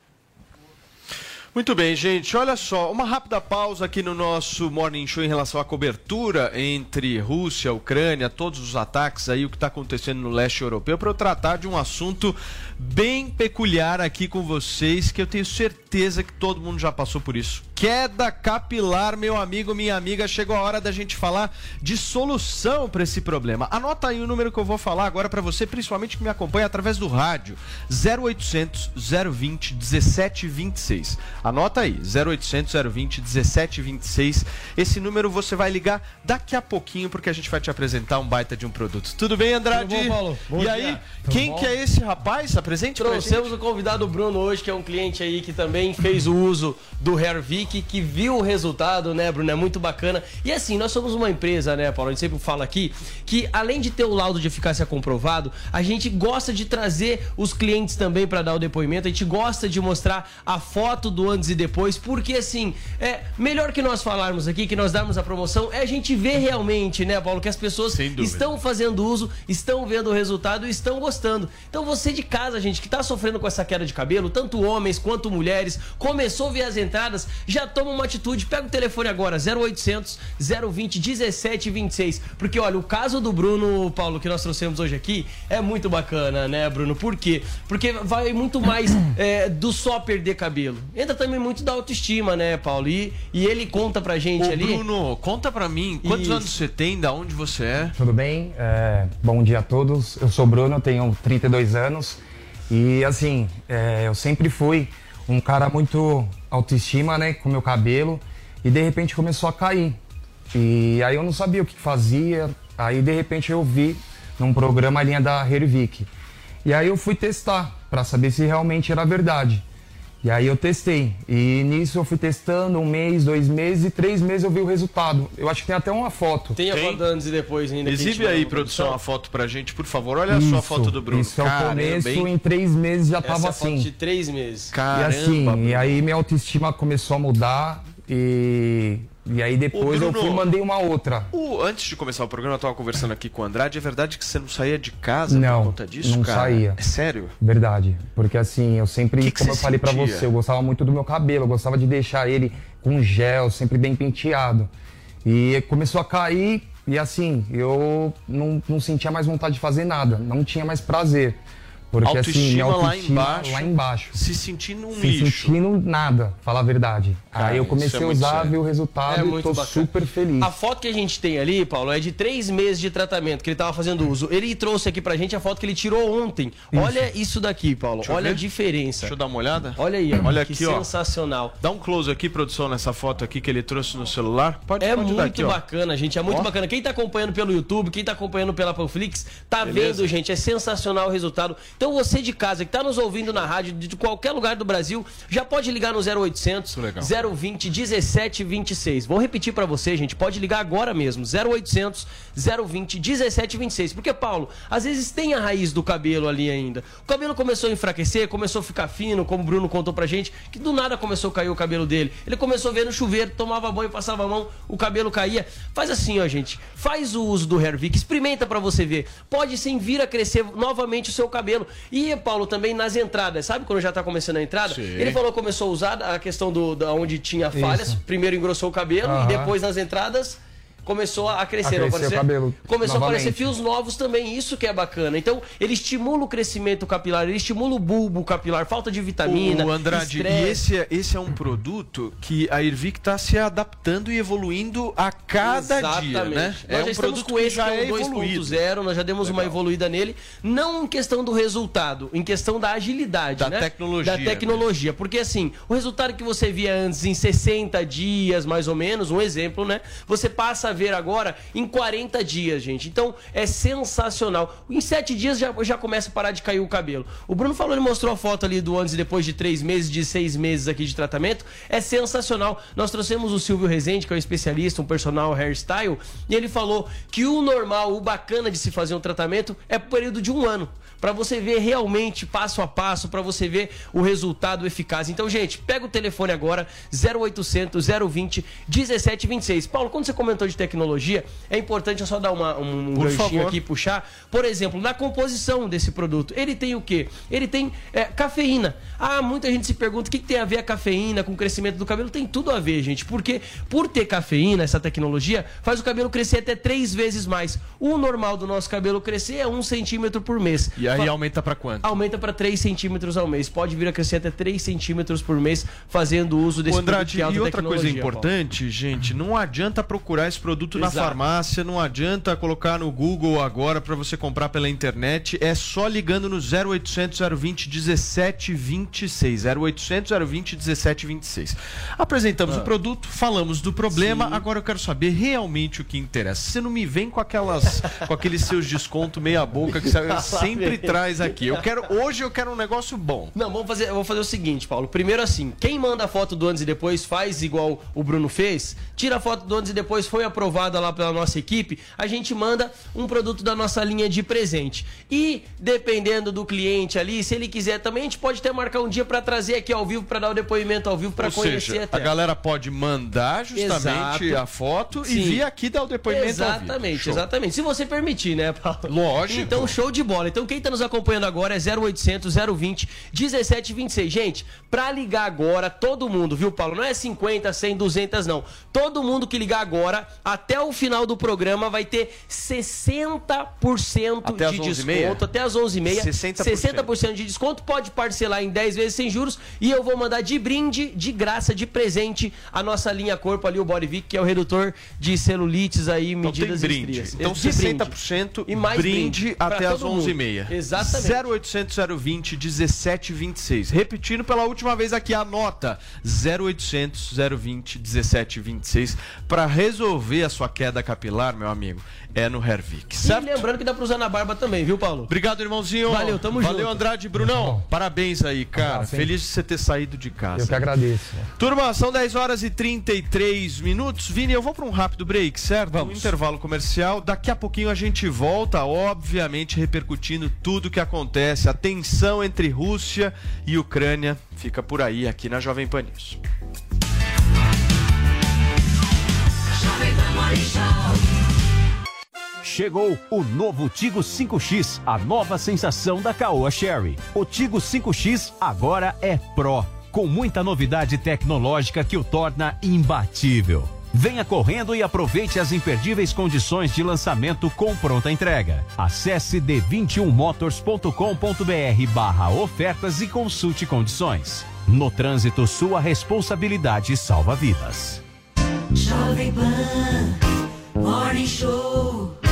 Speaker 7: Muito bem, gente. Olha só, uma rápida pausa aqui no nosso Morning Show em relação à cobertura entre Rússia, Ucrânia, todos os ataques aí, o que está acontecendo no leste europeu, para eu tratar de um assunto bem peculiar aqui com vocês, que eu tenho certeza que todo mundo já passou por isso. Queda capilar, meu amigo, minha amiga, chegou a hora da gente falar de solução para esse problema. Anota aí o número que eu vou falar agora para você, principalmente que me acompanha através do rádio. 0800 020 1726. Anota aí, 0800 020 1726. Esse número você vai ligar daqui a pouquinho porque a gente vai te apresentar um baita de um produto. Tudo bem, Andrade?
Speaker 15: Tudo bom, Paulo? Bom
Speaker 7: e
Speaker 15: dia.
Speaker 7: aí,
Speaker 15: Tudo
Speaker 7: quem
Speaker 15: bom?
Speaker 7: que é esse rapaz? Apresente pra gente.
Speaker 15: Trouxemos o convidado Bruno hoje, que é um cliente aí que também fez o uso do Hervik, que viu o resultado, né, Bruno? É muito bacana. E assim, nós somos uma empresa, né, Paulo? A gente sempre fala aqui que além de ter o laudo de eficácia comprovado, a gente gosta de trazer os clientes também para dar o depoimento. A gente gosta de mostrar a foto do antes e depois, porque assim, é melhor que nós falarmos aqui, que nós darmos a promoção, é a gente ver realmente, né, Paulo, que as pessoas estão fazendo uso, estão vendo o resultado e estão gostando. Então você de casa, gente, que tá sofrendo com essa queda de cabelo, tanto homens quanto mulheres, começou a ver as entradas, já toma uma atitude. Pega o telefone agora, 0800 020 1726. Porque, olha, o caso do Bruno, Paulo, que nós trouxemos hoje aqui, é muito bacana, né, Bruno? Por quê? Porque vai muito mais é, do só perder cabelo. Entra também muito da autoestima, né, Paulo? E, e ele conta pra gente
Speaker 7: Ô,
Speaker 15: ali.
Speaker 7: Bruno, conta pra mim, quantos
Speaker 15: Isso.
Speaker 7: anos você tem, da onde você é?
Speaker 16: Tudo bem? É, bom dia a todos. Eu sou o Bruno, tenho 32 anos. E assim, é, eu sempre fui um cara muito autoestima, né? Com meu cabelo. E de repente começou a cair. E aí eu não sabia o que fazia. Aí de repente eu vi num programa a linha da Hervik. E aí eu fui testar para saber se realmente era verdade. E aí eu testei. E nisso eu fui testando um mês, dois meses e três meses eu vi o resultado. Eu acho que tem até uma foto.
Speaker 15: Tem a foto antes e depois ainda.
Speaker 7: Exibe aí, produção, a foto pra gente, por favor. Olha só a foto do Bruno.
Speaker 16: Isso é o
Speaker 7: Caramba,
Speaker 16: começo, em três meses já
Speaker 15: Essa
Speaker 16: tava
Speaker 15: é a foto
Speaker 16: assim.
Speaker 15: de três meses.
Speaker 16: e assim, e aí minha autoestima começou a mudar e, e aí depois
Speaker 7: Ô,
Speaker 16: eu
Speaker 7: Bruno,
Speaker 16: fui e mandei uma outra.
Speaker 7: O- antes de começar o programa, eu tava conversando aqui com o Andrade. É verdade que você não saía de casa
Speaker 16: Não,
Speaker 7: por conta disso,
Speaker 16: não
Speaker 7: cara?
Speaker 16: saía.
Speaker 7: É sério?
Speaker 16: Verdade. Porque assim, eu sempre,
Speaker 7: Que que
Speaker 16: como eu falei pra
Speaker 7: sentia?
Speaker 16: você, eu gostava muito do meu cabelo, eu gostava de deixar ele com gel, sempre bem penteado. E começou a cair e assim, eu não, não sentia mais vontade de fazer nada, não tinha mais prazer. Porque assim, minha
Speaker 7: Autoestima lá
Speaker 16: autoestima
Speaker 7: embaixo.
Speaker 16: lá embaixo.
Speaker 7: Se sentindo um
Speaker 16: Se
Speaker 7: lixo.
Speaker 16: sentindo nada, falar a verdade.
Speaker 15: Cara,
Speaker 16: aí eu
Speaker 15: isso
Speaker 16: comecei
Speaker 15: é
Speaker 16: a usar,
Speaker 15: sério.
Speaker 16: vi o resultado
Speaker 15: É
Speaker 16: e tô
Speaker 15: bacana.
Speaker 16: super feliz.
Speaker 15: A foto que a gente tem ali, Paulo, é de três meses de tratamento que ele tava fazendo uso. Ele trouxe aqui pra gente a foto que ele tirou ontem. Olha isso daqui, Paulo.
Speaker 7: Deixa
Speaker 15: Olha a diferença.
Speaker 7: Deixa eu dar uma olhada.
Speaker 15: Olha aí, ó.
Speaker 7: Olha
Speaker 15: que
Speaker 7: aqui, ó.
Speaker 15: sensacional.
Speaker 7: Dá um close aqui, produção, nessa foto aqui que ele trouxe no celular. Pode,
Speaker 15: É
Speaker 7: pode
Speaker 15: muito
Speaker 7: dar aqui, ó.
Speaker 15: bacana, gente. É muito
Speaker 7: Ó.
Speaker 15: bacana. Quem tá acompanhando pelo YouTube, quem tá acompanhando pela Panflix, tá
Speaker 7: Beleza.
Speaker 15: vendo, gente. É sensacional o resultado. Então você de casa que tá nos ouvindo na rádio de qualquer lugar do Brasil, já pode ligar no 0800 020 1726. Vou repetir pra você, gente. Pode ligar agora mesmo. 0800 020 1726. Porque, Paulo, às vezes tem a raiz do cabelo ali ainda. O cabelo começou a enfraquecer, começou a ficar fino, como o Bruno contou pra gente, que do nada começou a cair o cabelo dele. Ele começou a ver no chuveiro, tomava banho, passava a mão, o cabelo caía. Faz assim, ó, gente. Faz o uso do Hervik, experimenta pra você ver. Pode sim vir a crescer novamente o seu cabelo. E, Paulo, também nas entradas. Sabe quando já tá começando a entrada?
Speaker 7: Sim.
Speaker 15: Ele falou que começou a usar a questão do da onde tinha falhas.
Speaker 16: Isso.
Speaker 15: Primeiro engrossou o cabelo
Speaker 16: Aham.
Speaker 15: e depois nas entradas começou a crescer.
Speaker 16: A crescer o cabelo
Speaker 15: Começou a aparecer
Speaker 16: novamente.
Speaker 15: fios novos também, isso que é bacana. Então, ele estimula o crescimento capilar, ele estimula o bulbo capilar, falta de vitamina.
Speaker 7: O Andrade,
Speaker 15: estresse.
Speaker 7: e esse, é- esse é um produto que a Irvic está se adaptando e evoluindo a cada dia, né?
Speaker 15: Nós
Speaker 7: É
Speaker 15: já
Speaker 7: um
Speaker 15: estamos
Speaker 7: produto
Speaker 15: com
Speaker 7: que
Speaker 15: esse
Speaker 7: já
Speaker 15: que é
Speaker 7: é
Speaker 15: o
Speaker 7: evoluído.
Speaker 15: 2.0, nós já demos uma evoluída nele, não em questão do resultado, em questão da agilidade,
Speaker 7: Da
Speaker 15: né?
Speaker 7: tecnologia,
Speaker 15: Da tecnologia, porque assim, o resultado que você via antes em 60 dias, mais ou menos, um exemplo, né? Você passa a ver agora em 40 dias, gente. Então, é sensacional. Em 7 dias já, já começa a parar de cair o cabelo. O Bruno falou, ele mostrou a foto ali do antes e depois de 3 meses, de 6 meses aqui de tratamento. É sensacional. Nós trouxemos o Silvio Rezende, que é um especialista, um personal hairstyle, e ele falou que o normal, o bacana de se fazer um tratamento é por período de um ano. Pra você ver realmente passo a passo, pra você ver o resultado eficaz. Então, gente, pega o telefone agora, 0800 020 1726. Paulo, quando você comentou de tecnologia, é importante eu só dar uma, um
Speaker 7: Por
Speaker 15: ganchinho
Speaker 7: favor.
Speaker 15: aqui e puxar. Por exemplo, na composição desse produto, ele tem o quê? Ele tem é, cafeína. Ah, muita gente se pergunta o que, que tem a ver a cafeína com o crescimento do cabelo. Tem tudo a ver, gente, porque por ter cafeína, essa tecnologia, faz o cabelo crescer até três vezes mais. O normal do nosso cabelo crescer é um centímetro por mês.
Speaker 7: E aí aumenta pra quanto?
Speaker 15: Aumenta para 3 centímetros ao mês. Pode vir a crescer até 3 centímetros por mês fazendo uso desse
Speaker 7: Andrade,
Speaker 15: produto de alta
Speaker 7: e outra coisa
Speaker 15: tecnologia, Paulo.
Speaker 7: importante, gente, não adianta procurar esse produto na
Speaker 15: Exato.
Speaker 7: farmácia, não adianta colocar no Google agora para você comprar pela internet, é só ligando no 0800 020 1726, 0800 020 1726. Apresentamos
Speaker 15: Ah.
Speaker 7: o produto, falamos do problema,
Speaker 15: Sim.
Speaker 7: agora eu quero saber realmente o que interessa. Você não me vem com aquelas com aqueles seus descontos meia boca que você sempre traz aqui. Eu quero hoje eu quero um negócio bom.
Speaker 15: Não, vamos fazer, eu vou fazer o seguinte, Paulo. Primeiro assim, quem manda a foto do antes e depois faz igual o Bruno fez, tira a foto do antes e depois, foi aprovada lá pela nossa equipe, a gente manda um produto da nossa linha de presente. E dependendo do cliente ali, se ele quiser também, a gente pode até marcar um dia pra trazer aqui ao vivo, pra dar o depoimento ao vivo, pra
Speaker 7: Ou
Speaker 15: conhecer
Speaker 7: seja,
Speaker 15: até.
Speaker 7: a galera pode mandar justamente
Speaker 15: Exato.
Speaker 7: a foto
Speaker 15: Sim.
Speaker 7: e vir aqui dar o depoimento ao vivo.
Speaker 15: Exatamente, exatamente. Se você permitir, né, Paulo?
Speaker 7: Lógico.
Speaker 15: Então, show de bola. Então, quem tá nos acompanhando agora é 0800 020 1726. Gente, pra ligar agora, todo mundo, viu, Paulo? Não é 50, 100, 200, não. Todo mundo que ligar agora, até o final do programa, vai ter 60%
Speaker 7: Até
Speaker 15: de
Speaker 7: as 11h30?
Speaker 15: desconto. Até as 11h30.
Speaker 7: 60%.
Speaker 15: 60% de desconto. Pode parcelar em 10 vezes sem juros. E eu vou mandar de brinde, de graça, de presente, a nossa linha corpo ali, o Bodyvic, que é o redutor de celulites aí, medidas
Speaker 7: Tem brinde.
Speaker 15: estrias.
Speaker 7: Então
Speaker 15: De brinde.
Speaker 7: 60%
Speaker 15: E mais
Speaker 7: brinde,
Speaker 15: pra
Speaker 7: até as
Speaker 15: todo mundo.
Speaker 7: 11h30.
Speaker 15: Exatamente.
Speaker 7: 0800 020 1726. Repetindo pela última vez aqui a nota 0800 020 1726 para resolver a sua queda capilar, meu amigo. É no Hervik, certo?
Speaker 15: E lembrando que dá pra usar na barba também, viu, Paulo?
Speaker 7: Obrigado, irmãozinho.
Speaker 15: Valeu, tamo
Speaker 7: Valeu,
Speaker 15: junto.
Speaker 7: Andrade e Brunão. Parabéns aí, cara.
Speaker 16: Hein?
Speaker 7: Feliz de você ter saído de casa.
Speaker 16: Eu que agradeço.
Speaker 7: Turma, são 10 horas e 33 minutos. Vini, eu vou para um rápido break, certo? Vamos. Um intervalo comercial. Daqui a pouquinho a gente volta, obviamente repercutindo tudo que acontece. A tensão entre Rússia e Ucrânia fica por aí, aqui na Jovem Pan News.
Speaker 17: Jovem Pan Morning Show.
Speaker 18: Chegou o novo Tigo 5X, a nova sensação da Caoa Sherry. O Tigo 5X agora é Pro, com muita novidade tecnológica que o torna imbatível. Venha correndo e aproveite as imperdíveis condições de lançamento com pronta entrega. Acesse d21motors.com.br barra ofertas e consulte condições. No trânsito, sua responsabilidade salva vidas.
Speaker 17: Jovem Pan Morning Show.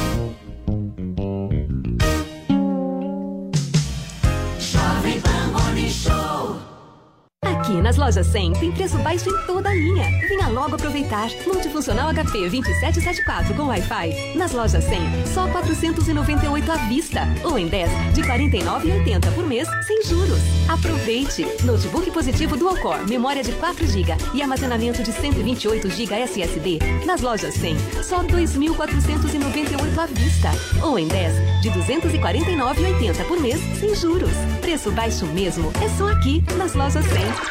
Speaker 6: Aqui nas lojas 100 tem preço baixo em toda a linha. Venha logo aproveitar. Multifuncional HP 2774 com Wi-Fi. Nas lojas 100, só 498 à vista. Ou em 10, de 49,80 por mês, sem juros. Aproveite. Notebook positivo Dual Core, memória de 4 GB e armazenamento de 128 GB SSD. Nas lojas 100, só 2.498 à vista. Ou em 10, de 249,80 por mês, sem juros. Preço baixo mesmo. É só aqui, nas lojas 100.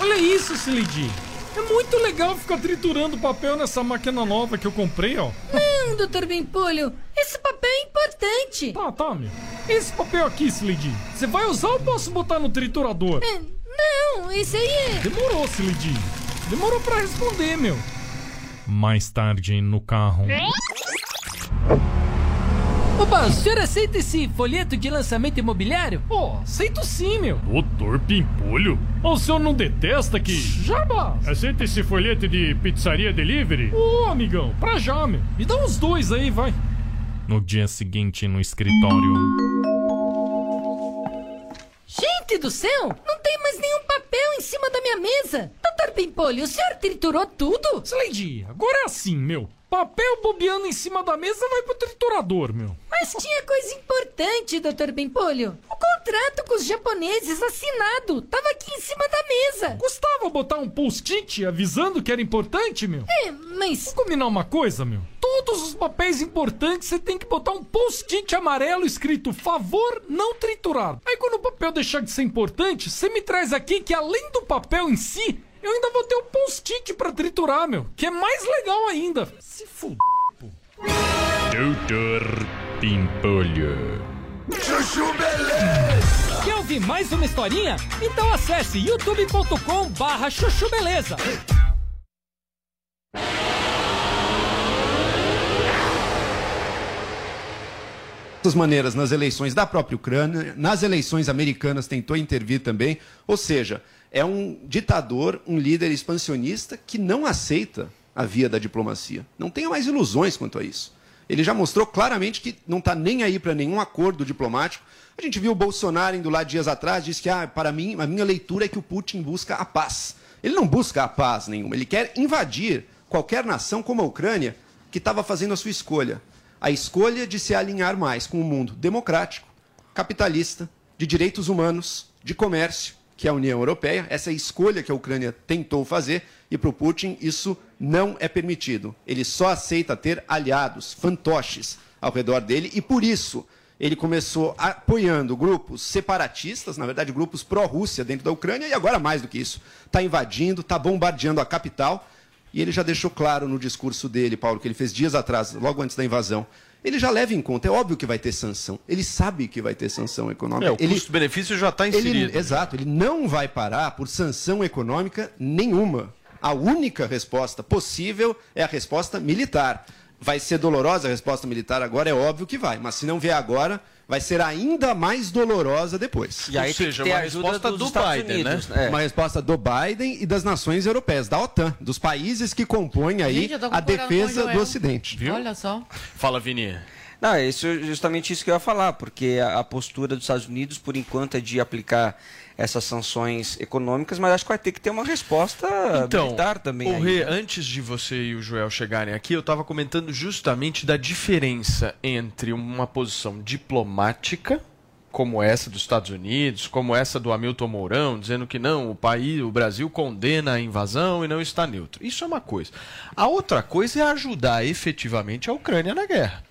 Speaker 19: Olha isso, Slid. É muito legal ficar triturando papel nessa máquina nova que eu comprei, ó.
Speaker 20: Não, doutor Bimpolho, esse papel é importante.
Speaker 19: Tá, tá, meu. Esse papel aqui, Slid, você vai usar ou posso botar no triturador?
Speaker 20: É, não, esse aí é.
Speaker 19: Demorou, Slid. Demorou pra responder, meu. Mais tarde no carro.
Speaker 21: Opa, o senhor aceita esse folheto de lançamento imobiliário?
Speaker 19: Pô, aceito sim, meu. Doutor Pimpolho? O senhor não detesta que. Jabas! Aceita esse folheto de pizzaria delivery? Ô, amigão, pra já, meu. Me dá uns dois aí, vai. No dia seguinte, no escritório.
Speaker 20: Gente do céu, não tem mais nenhum papel em cima da minha mesa. Doutor Pimpolho, o senhor triturou tudo?
Speaker 19: Slade, agora é assim, meu. Papel bobeando em cima da mesa vai pro triturador, meu.
Speaker 20: Mas tinha coisa importante, doutor Pimpolho. O contrato com os japoneses assinado tava aqui em cima da mesa.
Speaker 19: Custava botar um post-it avisando que era importante, meu?
Speaker 20: É, mas.
Speaker 19: Vamos combinar uma coisa, meu? Todos os papéis importantes você tem que botar um post-it amarelo escrito favor não triturar. Aí quando o papel deixar de ser importante, você me traz aqui que além do papel em si, eu ainda vou ter o post-it pra triturar, meu. Que é mais legal ainda. Se fuder, pô.
Speaker 22: Doutor Pimpolho.
Speaker 17: Chuchu Beleza!
Speaker 21: Quer ouvir mais uma historinha? Então acesse youtube.com barra chuchu beleza.
Speaker 23: Essas maneiras nas eleições da própria Ucrânia, nas eleições americanas tentou intervir também. Ou seja, é um ditador, um líder expansionista que não aceita a via da diplomacia. Não tenha mais ilusões quanto a isso. Ele já mostrou claramente que não está nem aí para nenhum acordo diplomático. A gente viu o Bolsonaro indo lá dias atrás, disse que, ah, para mim, a minha leitura é que o Putin busca a paz. Ele não busca a paz nenhuma, ele quer invadir qualquer nação como a Ucrânia, que estava fazendo a sua escolha. A escolha de se alinhar mais com o mundo democrático, capitalista, de direitos humanos, de comércio, que é a União Europeia. Essa é escolha que a Ucrânia tentou fazer e para o Putin isso não é permitido. Ele só aceita ter aliados, fantoches ao redor dele e por isso ele começou apoiando grupos separatistas, na verdade grupos pró-Rússia dentro da Ucrânia e agora mais do que isso, está invadindo, está bombardeando a capital e ele já deixou claro no discurso dele, Paulo, que ele fez dias atrás, logo antes da invasão, ele já leva em conta, é óbvio que vai ter sanção. Ele sabe que vai ter sanção econômica.
Speaker 7: É, o custo-benefício já está inserido.
Speaker 23: ele, exato, ele não vai parar por sanção econômica nenhuma. A única resposta possível é a resposta militar. Vai ser dolorosa a resposta militar agora? É óbvio que vai, mas se não vier agora, vai ser ainda mais dolorosa depois.
Speaker 8: E aí
Speaker 23: Ou
Speaker 8: tem que
Speaker 23: seja,
Speaker 8: ter
Speaker 23: uma resposta
Speaker 8: dos
Speaker 23: do
Speaker 8: Estados
Speaker 23: Biden,
Speaker 8: Unidos,
Speaker 23: né?
Speaker 8: é.
Speaker 23: Uma resposta do Biden e das nações europeias, da OTAN, dos países que compõem aí
Speaker 13: Gente,
Speaker 23: a defesa do Ocidente.
Speaker 13: Olha só.
Speaker 7: Fala, Vini.
Speaker 8: Não, é isso, justamente isso que eu ia falar, porque a, a postura dos Estados Unidos, por enquanto, é de aplicar essas sanções econômicas, mas acho que vai ter que ter uma resposta
Speaker 7: Então,
Speaker 8: militar também.
Speaker 7: o Rê,
Speaker 8: né?
Speaker 7: antes de você e o Joel chegarem aqui, eu estava comentando justamente da diferença entre uma posição diplomática, como essa dos Estados Unidos, como essa do Hamilton Mourão, dizendo que não, o país, o Brasil condena a invasão e não está neutro. Isso é uma coisa. A outra coisa é ajudar efetivamente a Ucrânia na guerra.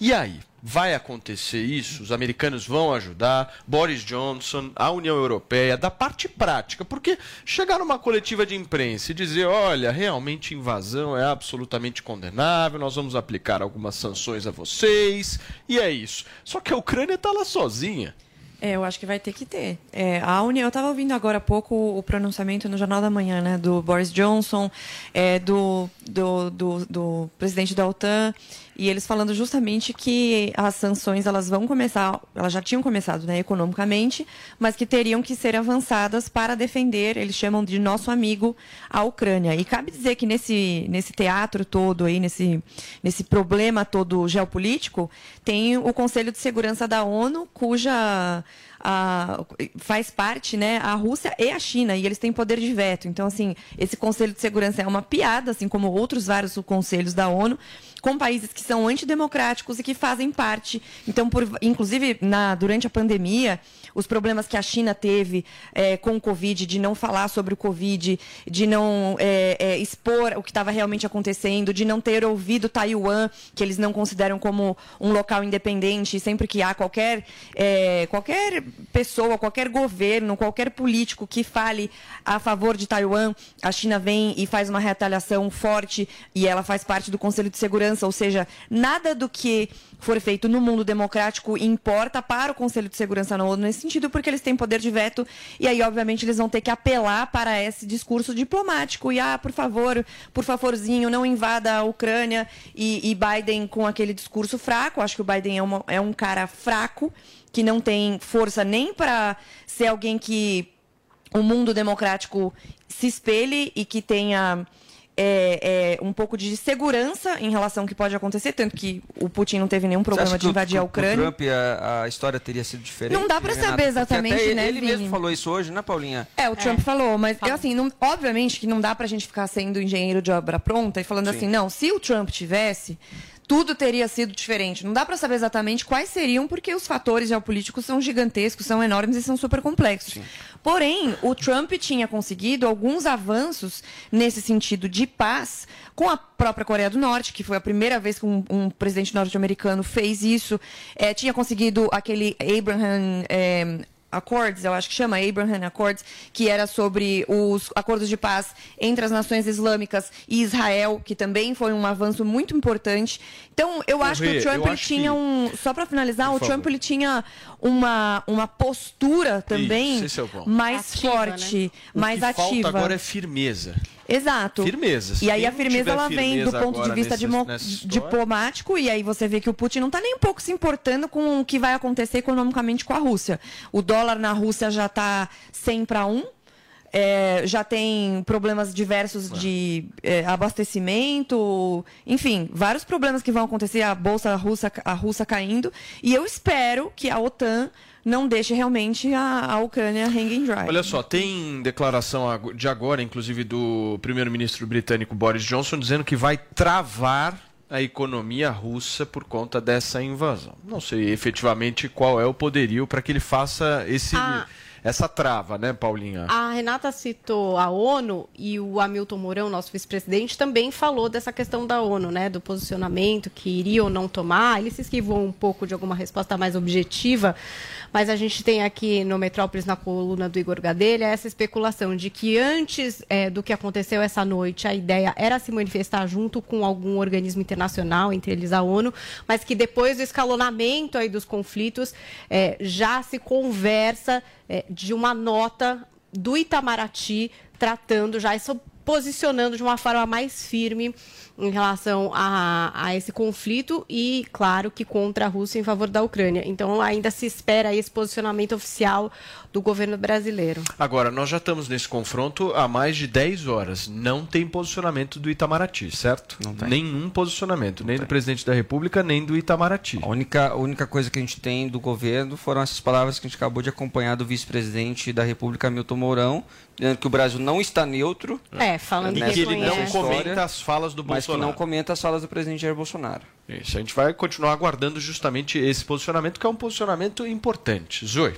Speaker 7: E aí, vai acontecer isso? Os americanos vão ajudar, Boris Johnson, a União Europeia, da parte prática, porque chegar numa coletiva de imprensa e dizer, olha, realmente invasão é absolutamente condenável, nós vamos aplicar algumas sanções a vocês, e é isso. Só que a Ucrânia está lá sozinha.
Speaker 14: É, eu acho que vai ter que ter. É, a União, eu estava ouvindo agora há pouco o pronunciamento no Jornal da Manhã, né, do Boris Johnson, é, do, do, do, do presidente da OTAN, e eles falando justamente que as sanções elas vão começar, elas já tinham começado, né, economicamente, mas que teriam que ser avançadas para defender, eles chamam de nosso amigo, a Ucrânia. E cabe dizer que nesse, nesse teatro todo aí, nesse, nesse problema todo geopolítico, tem o Conselho de Segurança da ONU, cuja a- faz parte né, a Rússia e a China, e eles têm poder de veto. Então, assim, esse Conselho de Segurança é uma piada, assim como outros vários conselhos da ONU, com países que são antidemocráticos e que fazem parte. Então, por, inclusive, na, durante a pandemia, os problemas que a China teve eh, com o Covid, de não falar sobre o Covid, de não eh, eh, expor o que estava realmente acontecendo, de não ter ouvido Taiwan, que eles não consideram como um local independente, sempre que há qualquer, qualquer pessoa, qualquer governo, qualquer político que fale a favor de Taiwan, a China vem e faz uma retaliação forte e ela faz parte do Conselho de Segurança, ou seja, nada do que for feito no mundo democrático importa para o Conselho de Segurança na ONU nesse sentido, porque eles têm poder de veto e aí, obviamente, eles vão ter que apelar para esse discurso diplomático e, ah, por favor, por favorzinho, não invada a Ucrânia e, e Biden com aquele discurso fraco. Acho que o Biden é, uma- é um cara fraco que não tem força nem para ser alguém que o mundo democrático se espelhe e que tenha é, é, um pouco de segurança em relação ao que pode acontecer, tanto que o Putin não teve nenhum problema de invadir
Speaker 8: o,
Speaker 14: a Ucrânia.
Speaker 8: O Trump a, a história teria sido diferente?
Speaker 14: Não dá pra
Speaker 8: Renata?
Speaker 14: saber exatamente,
Speaker 8: até
Speaker 14: né,
Speaker 8: Ele mesmo
Speaker 14: Vini?
Speaker 8: falou isso hoje, né, Paulinha?
Speaker 14: É, o Trump falou, mas eu, assim, não- obviamente que não dá pra gente ficar sendo engenheiro de obra pronta e falando
Speaker 8: Sim.
Speaker 14: assim, não, se o Trump tivesse, tudo teria sido diferente. Não dá pra saber exatamente quais seriam, porque os fatores geopolíticos são gigantescos, são enormes e são super complexos. Porém, o Trump tinha conseguido alguns avanços nesse sentido de paz com a própria Coreia do Norte, que foi a primeira vez que um, um presidente norte-americano fez isso. Eh, tinha conseguido aquele Abraham. eh, Accords, eu acho que chama Abraham Accords, que era sobre os acordos de paz entre as nações islâmicas e Israel, que também foi um avanço muito importante. Então, eu acho que o Trump ele tinha
Speaker 7: que-
Speaker 14: um, só para finalizar,
Speaker 7: Por
Speaker 14: o Trump
Speaker 7: favor.
Speaker 14: ele tinha uma, uma postura também
Speaker 7: Isso, é o
Speaker 14: mais
Speaker 9: Ativa,
Speaker 14: forte,
Speaker 7: O
Speaker 14: mais
Speaker 7: que
Speaker 14: ativa.
Speaker 7: falta agora é firmeza.
Speaker 14: Exato.
Speaker 7: Firmeza. Se
Speaker 14: E aí a firmeza ela vem do
Speaker 7: firmeza
Speaker 14: ponto de vista
Speaker 7: nesse-
Speaker 14: diplomático e aí você vê que o Putin não está nem um pouco se importando com o que vai acontecer economicamente com a Rússia. O dólar na Rússia já está 100 para 1. é, já tem problemas diversos de é, abastecimento, enfim, vários problemas que vão acontecer, a bolsa russa, a russa caindo, e eu espero que a OTAN não deixe realmente a, a Ucrânia hanging dry.
Speaker 7: Olha só, tem declaração de agora, inclusive do primeiro-ministro britânico Boris Johnson, dizendo que vai travar a economia russa por conta dessa invasão. Não sei efetivamente qual é o poderio para que ele faça esse,
Speaker 9: Ah.
Speaker 7: essa trava, né, Paulinha?
Speaker 9: A Renata citou a ONU e o Hamilton Mourão, nosso vice-presidente, também falou dessa questão da ONU, né? Do posicionamento que iria ou não tomar. Ele se esquivou um pouco de alguma resposta mais objetiva, mas a gente tem aqui no Metrópolis, na coluna do Igor Gadelha, essa especulação de que antes eh, do que aconteceu essa noite, a ideia era se manifestar junto com algum organismo internacional, entre eles a ONU, mas que depois do escalonamento aí dos conflitos, eh, já se conversa eh, de uma nota do Itamaraty tratando já isso posicionando de uma forma mais firme em relação a, a esse conflito e, claro, que contra a Rússia em favor da Ucrânia. Então, ainda se espera esse posicionamento oficial do governo brasileiro.
Speaker 7: Agora, nós já estamos nesse confronto há mais de 10 horas. Não tem posicionamento do Itamaraty, certo? Não
Speaker 8: tem.
Speaker 7: Nenhum posicionamento, nem do presidente da República, nem do Itamaraty.
Speaker 8: A única, a única coisa que a gente tem do governo foram essas palavras que a gente acabou de acompanhar do vice-presidente da República, Milton Mourão, dizendo que o Brasil não está neutro.
Speaker 9: É, falando
Speaker 8: nessa
Speaker 9: que ele não
Speaker 8: história,
Speaker 7: comenta as falas do
Speaker 8: mas que
Speaker 7: Bolsonaro.
Speaker 8: não comenta as falas do presidente Jair Bolsonaro.
Speaker 7: Isso, a gente vai continuar aguardando justamente esse posicionamento, que é um posicionamento importante. Zoe.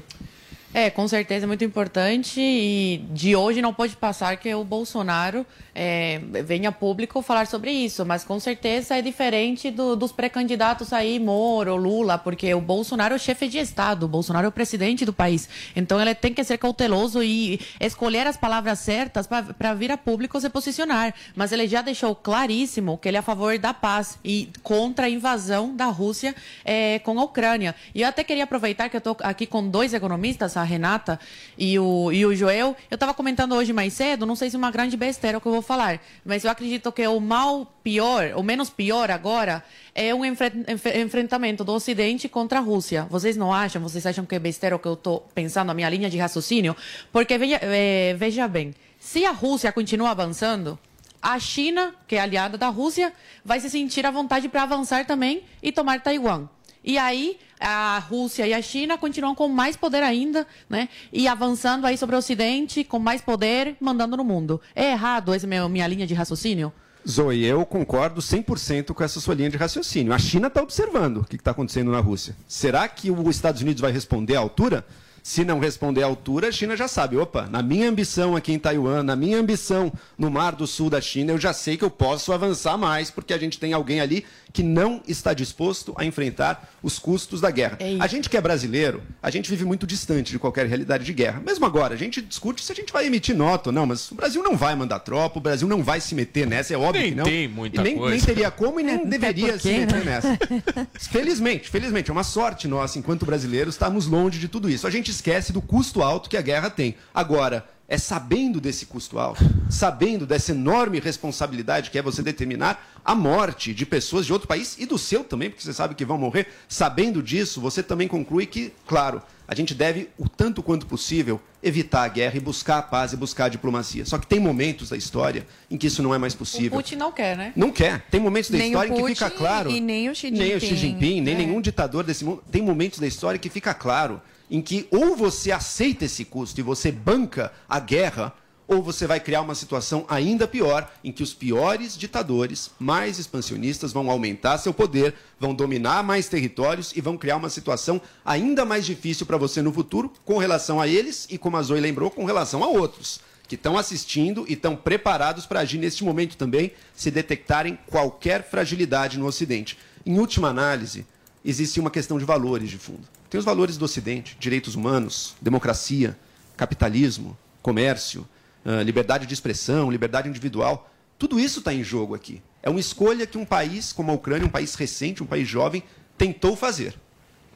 Speaker 13: É, com certeza é muito importante. E de hoje não pode passar que o Bolsonaro é, venha público falar sobre isso, mas com certeza é diferente do- dos pré-candidatos aí, Moro, Lula, porque o Bolsonaro é o chefe de Estado, o Bolsonaro é o presidente do país, então ele tem que ser cauteloso e escolher as palavras certas para vir a público se posicionar, mas ele já deixou claríssimo que ele é a favor da paz e contra a invasão da Rússia é, com a Ucrânia. E eu até queria aproveitar que eu estou aqui com dois economistas, a Renata e o, e o Joel. Eu estava comentando hoje mais cedo, não sei se é uma grande besteira o que eu vou falar, mas eu acredito que o mal pior, o menos pior agora, é um enfre- enf- enfrentamento do Ocidente contra a Rússia. Vocês não acham? Vocês acham que é besteira o que eu estou pensando, a minha linha de raciocínio? Porque veja, eh, veja bem, se a Rússia continua avançando, a China, que é aliada da Rússia, vai se sentir à vontade para avançar também e tomar Taiwan. E aí, a Rússia e a China continuam com mais poder ainda, né? E avançando aí sobre o Ocidente, com mais poder, mandando no mundo. É errado essa minha, minha linha de raciocínio?
Speaker 23: Zoe, eu concordo 100% com essa sua linha de raciocínio. A China está observando o que está acontecendo na Rússia. Será que os Estados Unidos vai responder à altura? Se não responder à altura, a China já sabe. Opa, na minha ambição aqui em Taiwan, na minha ambição no Mar do Sul da China, eu já sei que eu posso avançar mais, porque a gente tem alguém ali que não está disposto a enfrentar os custos da guerra. A gente que é brasileiro, a gente vive muito distante de qualquer realidade de guerra. Mesmo agora, a gente discute se a gente vai emitir nota ou não, mas o Brasil não vai mandar tropa, o Brasil não vai se meter nessa, é óbvio
Speaker 7: Nem
Speaker 23: que não.
Speaker 7: tem muita
Speaker 23: e nem,
Speaker 7: coisa.
Speaker 23: nem teria como e nem deveria
Speaker 7: porque,
Speaker 23: se meter
Speaker 7: né?
Speaker 23: nessa. Felizmente, felizmente, é uma sorte nossa, enquanto brasileiros, estarmos longe de tudo isso. A gente esquece do custo alto que a guerra tem. Agora, é sabendo desse custo alto, sabendo dessa enorme responsabilidade que é você determinar a morte de pessoas de outro país e do seu também, porque você sabe que vão morrer. Sabendo disso, você também conclui que, claro, a gente deve, o tanto quanto possível, evitar a guerra e buscar a paz e buscar a diplomacia. Só que tem momentos da história em que isso não é mais
Speaker 13: O
Speaker 23: possível.
Speaker 13: Putin não quer, né?
Speaker 23: Não quer. Tem momentos da
Speaker 14: Nem o
Speaker 23: história em que
Speaker 14: Putin
Speaker 23: fica claro.
Speaker 14: e nem o Xi
Speaker 23: Nem o Xi
Speaker 14: Jinping.
Speaker 23: Jinping, nem
Speaker 14: É.
Speaker 23: nenhum ditador desse mundo. Tem momentos da história que fica claro em que ou você aceita esse custo e você banca a guerra, ou você vai criar uma situação ainda pior, em que os piores ditadores, mais expansionistas, vão aumentar seu poder, vão dominar mais territórios e vão criar uma situação ainda mais difícil para você no futuro, com relação a eles e, como a Zoe lembrou, com relação a outros que estão assistindo e estão preparados para agir neste momento também, se detectarem qualquer fragilidade no Ocidente. Em última análise, existe uma questão de valores de fundo. Tem os valores do Ocidente: direitos humanos, democracia, capitalismo, comércio, ah, liberdade de expressão, liberdade individual. Tudo isso está em jogo aqui. É uma escolha que um país como a Ucrânia, um país recente, um país jovem, tentou fazer.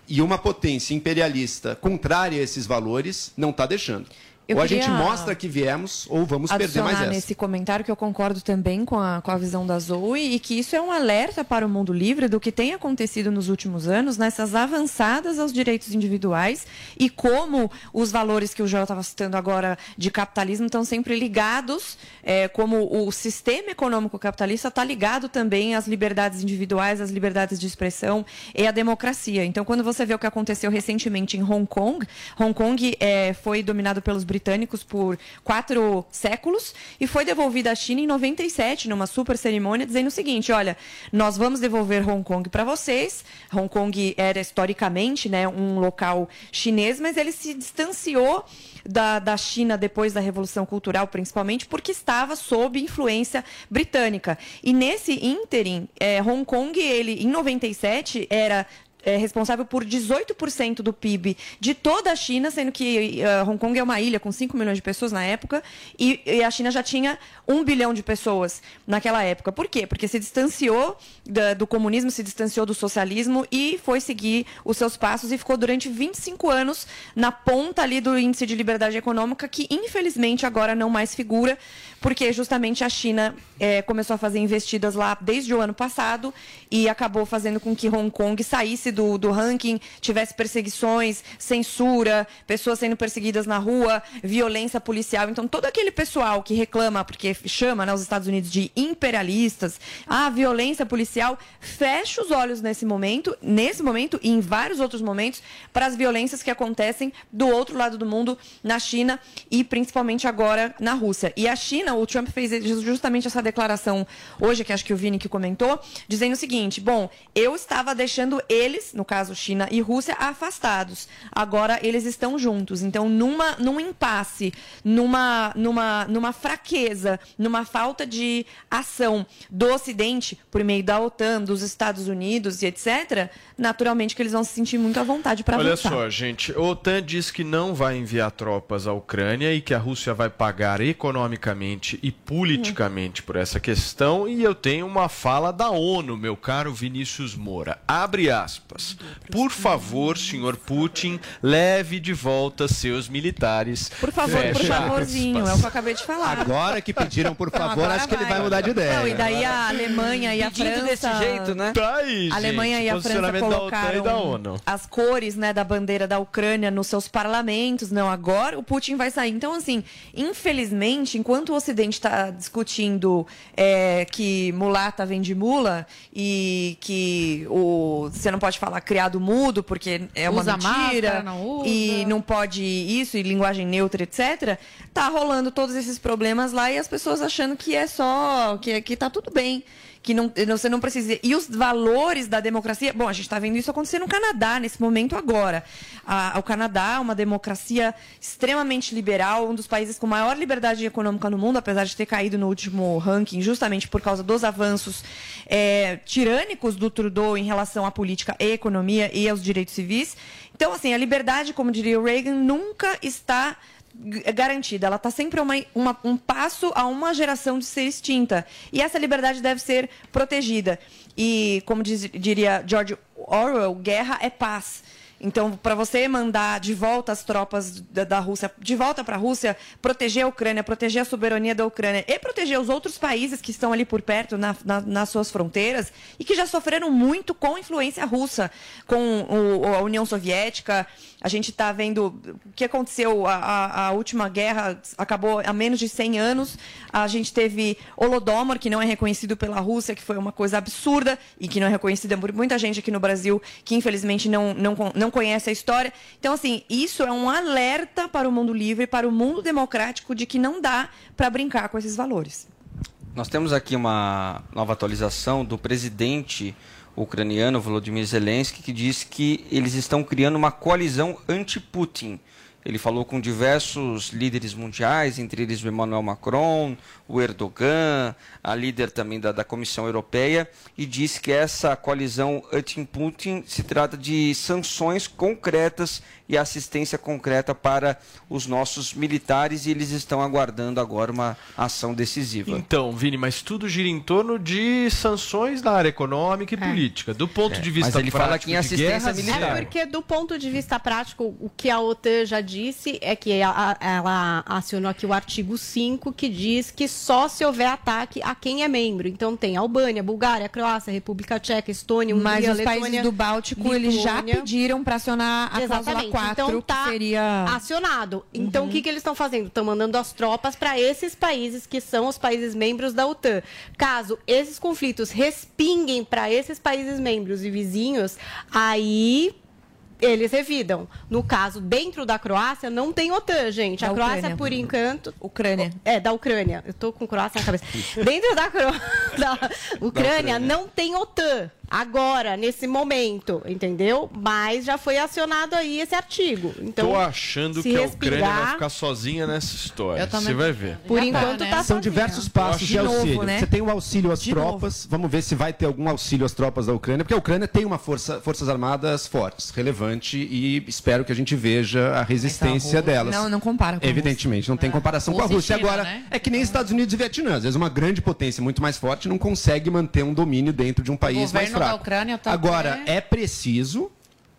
Speaker 23: E uma potência imperialista contrária a esses valores não está deixando.
Speaker 14: Eu
Speaker 23: ou a gente mostra que viemos, ou vamos perder mais essa.
Speaker 14: nesse comentário que eu concordo também com a, com a visão da Zoe e que isso é um alerta para o mundo livre do que tem acontecido nos últimos anos nessas avançadas aos direitos individuais e como os valores que o Joel estava citando agora de capitalismo estão sempre ligados, é, como o sistema econômico capitalista está ligado também às liberdades individuais, às liberdades de expressão e à democracia. Então, quando você vê o que aconteceu recentemente em Hong Kong, Hong Kong é, foi dominado pelos britânicos por quatro séculos e foi devolvida à China em 97, numa super cerimônia, dizendo o seguinte: olha, nós vamos devolver Hong Kong para vocês. Hong Kong era historicamente né, um local chinês, mas ele se distanciou da, da China depois da Revolução Cultural, principalmente, porque estava sob influência britânica. E nesse ínterim, eh, Hong Kong, ele, em 97, era é responsável por 18% do PIB de toda a China, sendo que eh, Hong Kong é uma ilha com 5 milhões de pessoas na época, e, e a China já tinha 1 bilhão de pessoas naquela época. Por quê? Porque se distanciou da- do comunismo, se distanciou do socialismo e foi seguir os seus passos e ficou durante 25 anos na ponta ali do índice de liberdade econômica, que infelizmente agora não mais figura, porque justamente a China eh, começou a fazer investidas lá desde o ano passado e acabou fazendo com que Hong Kong saísse do, do ranking, tivesse perseguições, censura, pessoas sendo perseguidas na rua, violência policial. Então, todo aquele pessoal que reclama, porque chama né, os Estados Unidos de imperialistas, ah, violência policial, fecha os olhos nesse momento, nesse momento e em vários outros momentos, para as violências que acontecem do outro lado do mundo, na China e principalmente agora na Rússia. E a China, o Trump fez justamente essa declaração hoje, que acho que o Vini que comentou, dizendo o seguinte: bom, eu estava deixando eles, no caso China e Rússia, afastados. Agora eles estão juntos. Então, numa, num impasse, numa, numa, numa fraqueza, numa falta de ação do Ocidente, por meio da OTAN, dos Estados Unidos e etc., naturalmente que eles vão se sentir muito à vontade para
Speaker 7: Olha só, gente, a OTAN diz que não vai enviar tropas à Ucrânia e que a Rússia vai pagar economicamente e politicamente por essa questão. E eu tenho uma fala da ONU, meu caro Vinícius Moura. Abre aspas. Por favor, senhor Putin, leve de volta seus militares.
Speaker 14: Por favor, por
Speaker 7: Fecha
Speaker 14: favorzinho, é o
Speaker 7: aspas.
Speaker 14: que eu acabei de falar.
Speaker 23: Agora que pediram por favor,
Speaker 14: agora
Speaker 23: acho que ele vai mudar de ideia.
Speaker 14: Não, e daí a Alemanha e a
Speaker 8: Pedindo
Speaker 14: França.
Speaker 8: desse jeito, né?
Speaker 7: Tá aí,
Speaker 14: A Alemanha
Speaker 7: gente,
Speaker 14: e a França
Speaker 7: e
Speaker 14: colocaram
Speaker 7: da ONU.
Speaker 14: as cores né, da bandeira da Ucrânia nos seus parlamentos. Não, agora o Putin vai sair. Então, assim, infelizmente, enquanto o Ocidente está discutindo é, que mulata vem de mula e que o, você não pode falar criado mudo porque é uma
Speaker 13: Usa
Speaker 14: mentira
Speaker 13: máscara, não
Speaker 14: e não pode isso e linguagem neutra, etc. Tá rolando todos esses problemas lá e as pessoas achando que é só que, que tá tudo bem. Que não, você não precisa. E os valores da democracia. Bom, a gente está vendo isso acontecer no Canadá, nesse momento agora. A- o Canadá é uma democracia extremamente liberal, um dos países com maior liberdade econômica no mundo, apesar de ter caído no último ranking, justamente por causa dos avanços é, tirânicos do Trudeau em relação à política e economia e aos direitos civis. Então, assim, a liberdade, como diria o Reagan, nunca está garantida. Ela está sempre uma, uma- um passo a uma geração de ser extinta. E essa liberdade deve ser protegida. E, como diz- diria George Orwell, guerra é paz. Então, para você mandar de volta as tropas da, da Rússia, de volta para a Rússia, proteger a Ucrânia, proteger a soberania da Ucrânia e proteger os outros países que estão ali por perto, na- na- nas suas fronteiras, e que já sofreram muito com influência russa, com o- a União Soviética. A gente está vendo o que aconteceu, a, a- a última guerra acabou há menos de 100 anos. A gente teve Holodomor, que não é reconhecido pela Rússia, que foi uma coisa absurda e que não é reconhecida por muita gente aqui no Brasil, que infelizmente não, não, con- não conhece a história. Então, assim, isso é um alerta para o mundo livre, para o mundo democrático, de que não dá para brincar com esses valores.
Speaker 8: Nós temos aqui uma nova atualização do presidente ucraniano Volodymyr Zelensky que diz que eles estão criando uma coalizão anti-Putin. Ele falou com diversos líderes mundiais, entre eles o Emmanuel Macron, o Erdogan, a líder também da, da Comissão Europeia, e disse que essa coalizão Putin se trata de sanções concretas e assistência concreta para os nossos militares e eles estão aguardando agora uma ação decisiva.
Speaker 7: Então, Vini, mas tudo gira em torno de sanções na área econômica e política. Do ponto
Speaker 8: É,
Speaker 7: de vista
Speaker 8: mas ele fala
Speaker 7: prático
Speaker 8: aqui em
Speaker 7: de
Speaker 8: assistência militar.
Speaker 9: É porque, do ponto de vista prático, o que a OTAN já disse é que a- a- ela acionou aqui o artigo 5, que diz que só se houver ataque a quem é membro. Então, tem Albânia, Bulgária, Croácia, República Tcheca, Estônia, Hungria,
Speaker 14: Mas os
Speaker 9: Letônia,
Speaker 14: países do Báltico, eles já pediram para acionar a cláusula
Speaker 9: Exatamente.
Speaker 14: 4,
Speaker 9: então, tá
Speaker 14: seria...
Speaker 9: acionado. Então, o que, que eles estão fazendo? Estão mandando as tropas para esses países que são os países membros da OTAN. Caso esses conflitos respinguem para esses países membros e vizinhos, aí eles revidam. No caso, dentro da Croácia, não tem OTAN, gente.
Speaker 14: Da
Speaker 9: a Croácia,
Speaker 14: Ucrânia.
Speaker 9: por encanto.
Speaker 14: Ucrânia.
Speaker 9: É, da Ucrânia. Eu tô com Croácia na cabeça. dentro da, Cro... da Ucrânia,
Speaker 7: Ucrânia.
Speaker 9: não tem OTAN. Agora, nesse momento, entendeu? Mas já foi acionado aí esse artigo. Então,
Speaker 7: Tô achando que a Ucrânia vai
Speaker 9: respirar-
Speaker 7: ficar sozinha nessa história. Você vai ver.
Speaker 9: Por enquanto tá
Speaker 23: São
Speaker 9: sozinha.
Speaker 23: diversos passos de,
Speaker 7: De novo,
Speaker 23: auxílio.
Speaker 7: né?
Speaker 23: Você tem o auxílio às
Speaker 9: De
Speaker 23: tropas. Vamos ver se vai ter algum auxílio às tropas da Ucrânia, porque a Ucrânia tem uma força, forças armadas fortes, relevante, e espero que a gente veja a resistência delas.
Speaker 14: Não, não compara com a
Speaker 23: Evidentemente, não tem comparação com a
Speaker 14: Rússia e China,
Speaker 23: Agora,
Speaker 14: né?
Speaker 23: é que nem Estados Unidos e Vietnã. Às vezes, uma grande potência muito mais forte não consegue manter um domínio dentro de um país mais
Speaker 13: da
Speaker 23: fraco.
Speaker 13: Ucrânia tá
Speaker 23: Agora, é preciso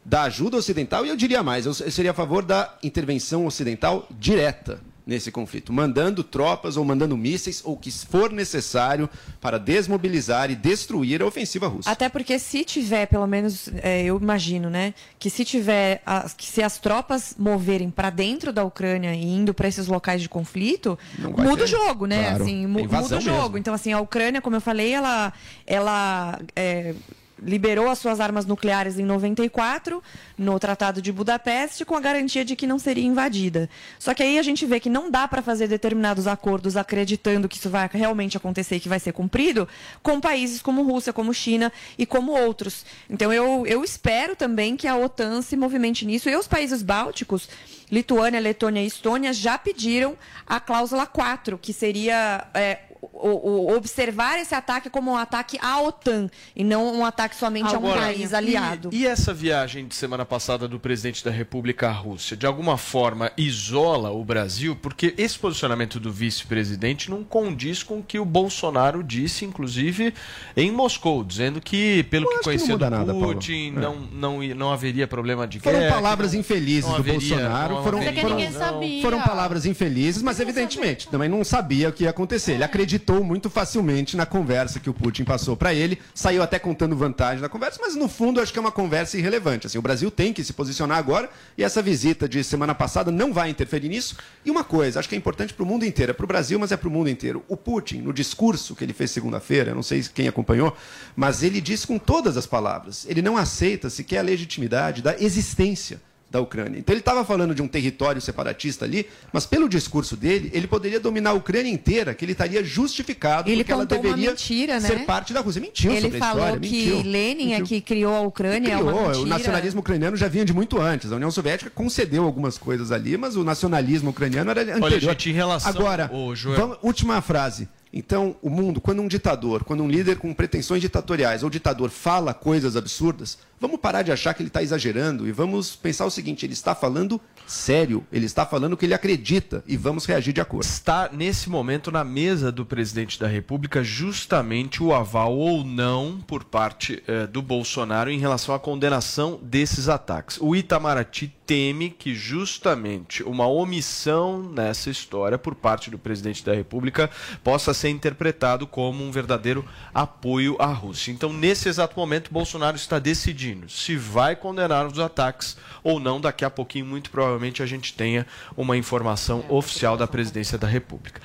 Speaker 23: da ajuda ocidental, e eu diria mais, eu eu seria a favor da intervenção ocidental direta nesse conflito, mandando tropas ou mandando mísseis, ou o que for necessário para desmobilizar e destruir a ofensiva russa.
Speaker 14: Até porque se tiver, pelo menos, é, eu imagino, né, que se tiver, as- que se as tropas moverem para dentro da Ucrânia e indo para esses locais de conflito, muda
Speaker 23: ter.
Speaker 14: o jogo, né?
Speaker 23: Claro.
Speaker 14: Assim, mu- muda o jogo.
Speaker 23: mesmo.
Speaker 14: Então, assim, a Ucrânia, como eu falei, ela, ela é, liberou as suas armas nucleares em 94 no Tratado de Budapeste com a garantia de que não seria invadida. Só que aí a gente vê que não dá para fazer determinados acordos acreditando que isso vai realmente acontecer e que vai ser cumprido com países como Rússia, como China e como outros. Então eu, eu espero também que a OTAN se movimente nisso e os países bálticos Lituânia, Letônia e Estônia já pediram a cláusula 4, que seria é, o- o- observar esse ataque como um ataque à OTAN e não um ataque somente a um país aliado.
Speaker 7: E, e essa viagem de semana passada do presidente da República à Rússia, de alguma forma isola o Brasil? Porque esse posicionamento do vice-presidente não condiz com o que o Bolsonaro disse, inclusive, em Moscou, dizendo que, pelo que
Speaker 23: acho que não
Speaker 7: conhecia do
Speaker 23: nada.
Speaker 7: Putin,
Speaker 23: É.
Speaker 7: não, não, não haveria problema de
Speaker 23: Foram
Speaker 7: guerra.
Speaker 23: palavras
Speaker 7: que não-
Speaker 23: infelizes do
Speaker 7: haveria-
Speaker 23: Bolsonaro.
Speaker 7: não
Speaker 23: Foram,
Speaker 7: haveria
Speaker 23: foram,
Speaker 13: sabia.
Speaker 23: foram palavras infelizes, mas evidentemente também não sabia o que ia acontecer. Ele acreditou muito facilmente na conversa que o Putin passou para ele, saiu até contando vantagem da conversa, mas no fundo acho que é uma conversa irrelevante. Assim, o Brasil tem que se posicionar agora e essa visita de semana passada não vai interferir nisso. E uma coisa, acho que é importante para o mundo inteiro, é para o Brasil, mas é para o mundo inteiro. O Putin, no discurso que ele fez segunda-feira, não sei quem acompanhou, mas ele disse com todas as palavras, ele não aceita sequer a legitimidade da existência da Ucrânia. Então ele estava falando de um território separatista ali, mas pelo discurso dele, ele poderia dominar a Ucrânia inteira, que ele estaria justificado
Speaker 14: Ele
Speaker 23: porque ela deveria
Speaker 14: mentira, né?
Speaker 23: ser parte da Rússia. Mentiu
Speaker 14: Ele
Speaker 23: sobre a
Speaker 14: falou
Speaker 23: história,
Speaker 14: que
Speaker 23: mentiu.
Speaker 14: Lenin é
Speaker 23: mentiu.
Speaker 14: que criou a Ucrânia, é
Speaker 23: Criou,
Speaker 14: uma mentira.
Speaker 23: o nacionalismo ucraniano já vinha de muito antes. A União Soviética concedeu algumas coisas ali, mas o nacionalismo ucraniano era anterior.
Speaker 7: Olha, gente, em relação-
Speaker 23: Agora,
Speaker 7: Ô, Joel.
Speaker 23: vamos- última frase. Então, o mundo, quando um ditador, quando um líder com pretensões ditatoriais ou ditador fala coisas absurdas, vamos parar de achar que ele está exagerando e vamos pensar o seguinte: ele está falando sério, ele está falando o que ele acredita e vamos reagir de acordo.
Speaker 7: Está nesse momento na mesa do presidente da República justamente o aval ou não por parte eh, do Bolsonaro em relação à condenação desses ataques. O Itamaraty teme que justamente uma omissão nessa história por parte do presidente da República possa ser interpretado como um verdadeiro apoio à Rússia. Então, nesse exato momento, Bolsonaro está decidindo se vai condenar os ataques ou não. Daqui a pouquinho, muito provavelmente, a gente tenha uma informação oficial da presidência da República.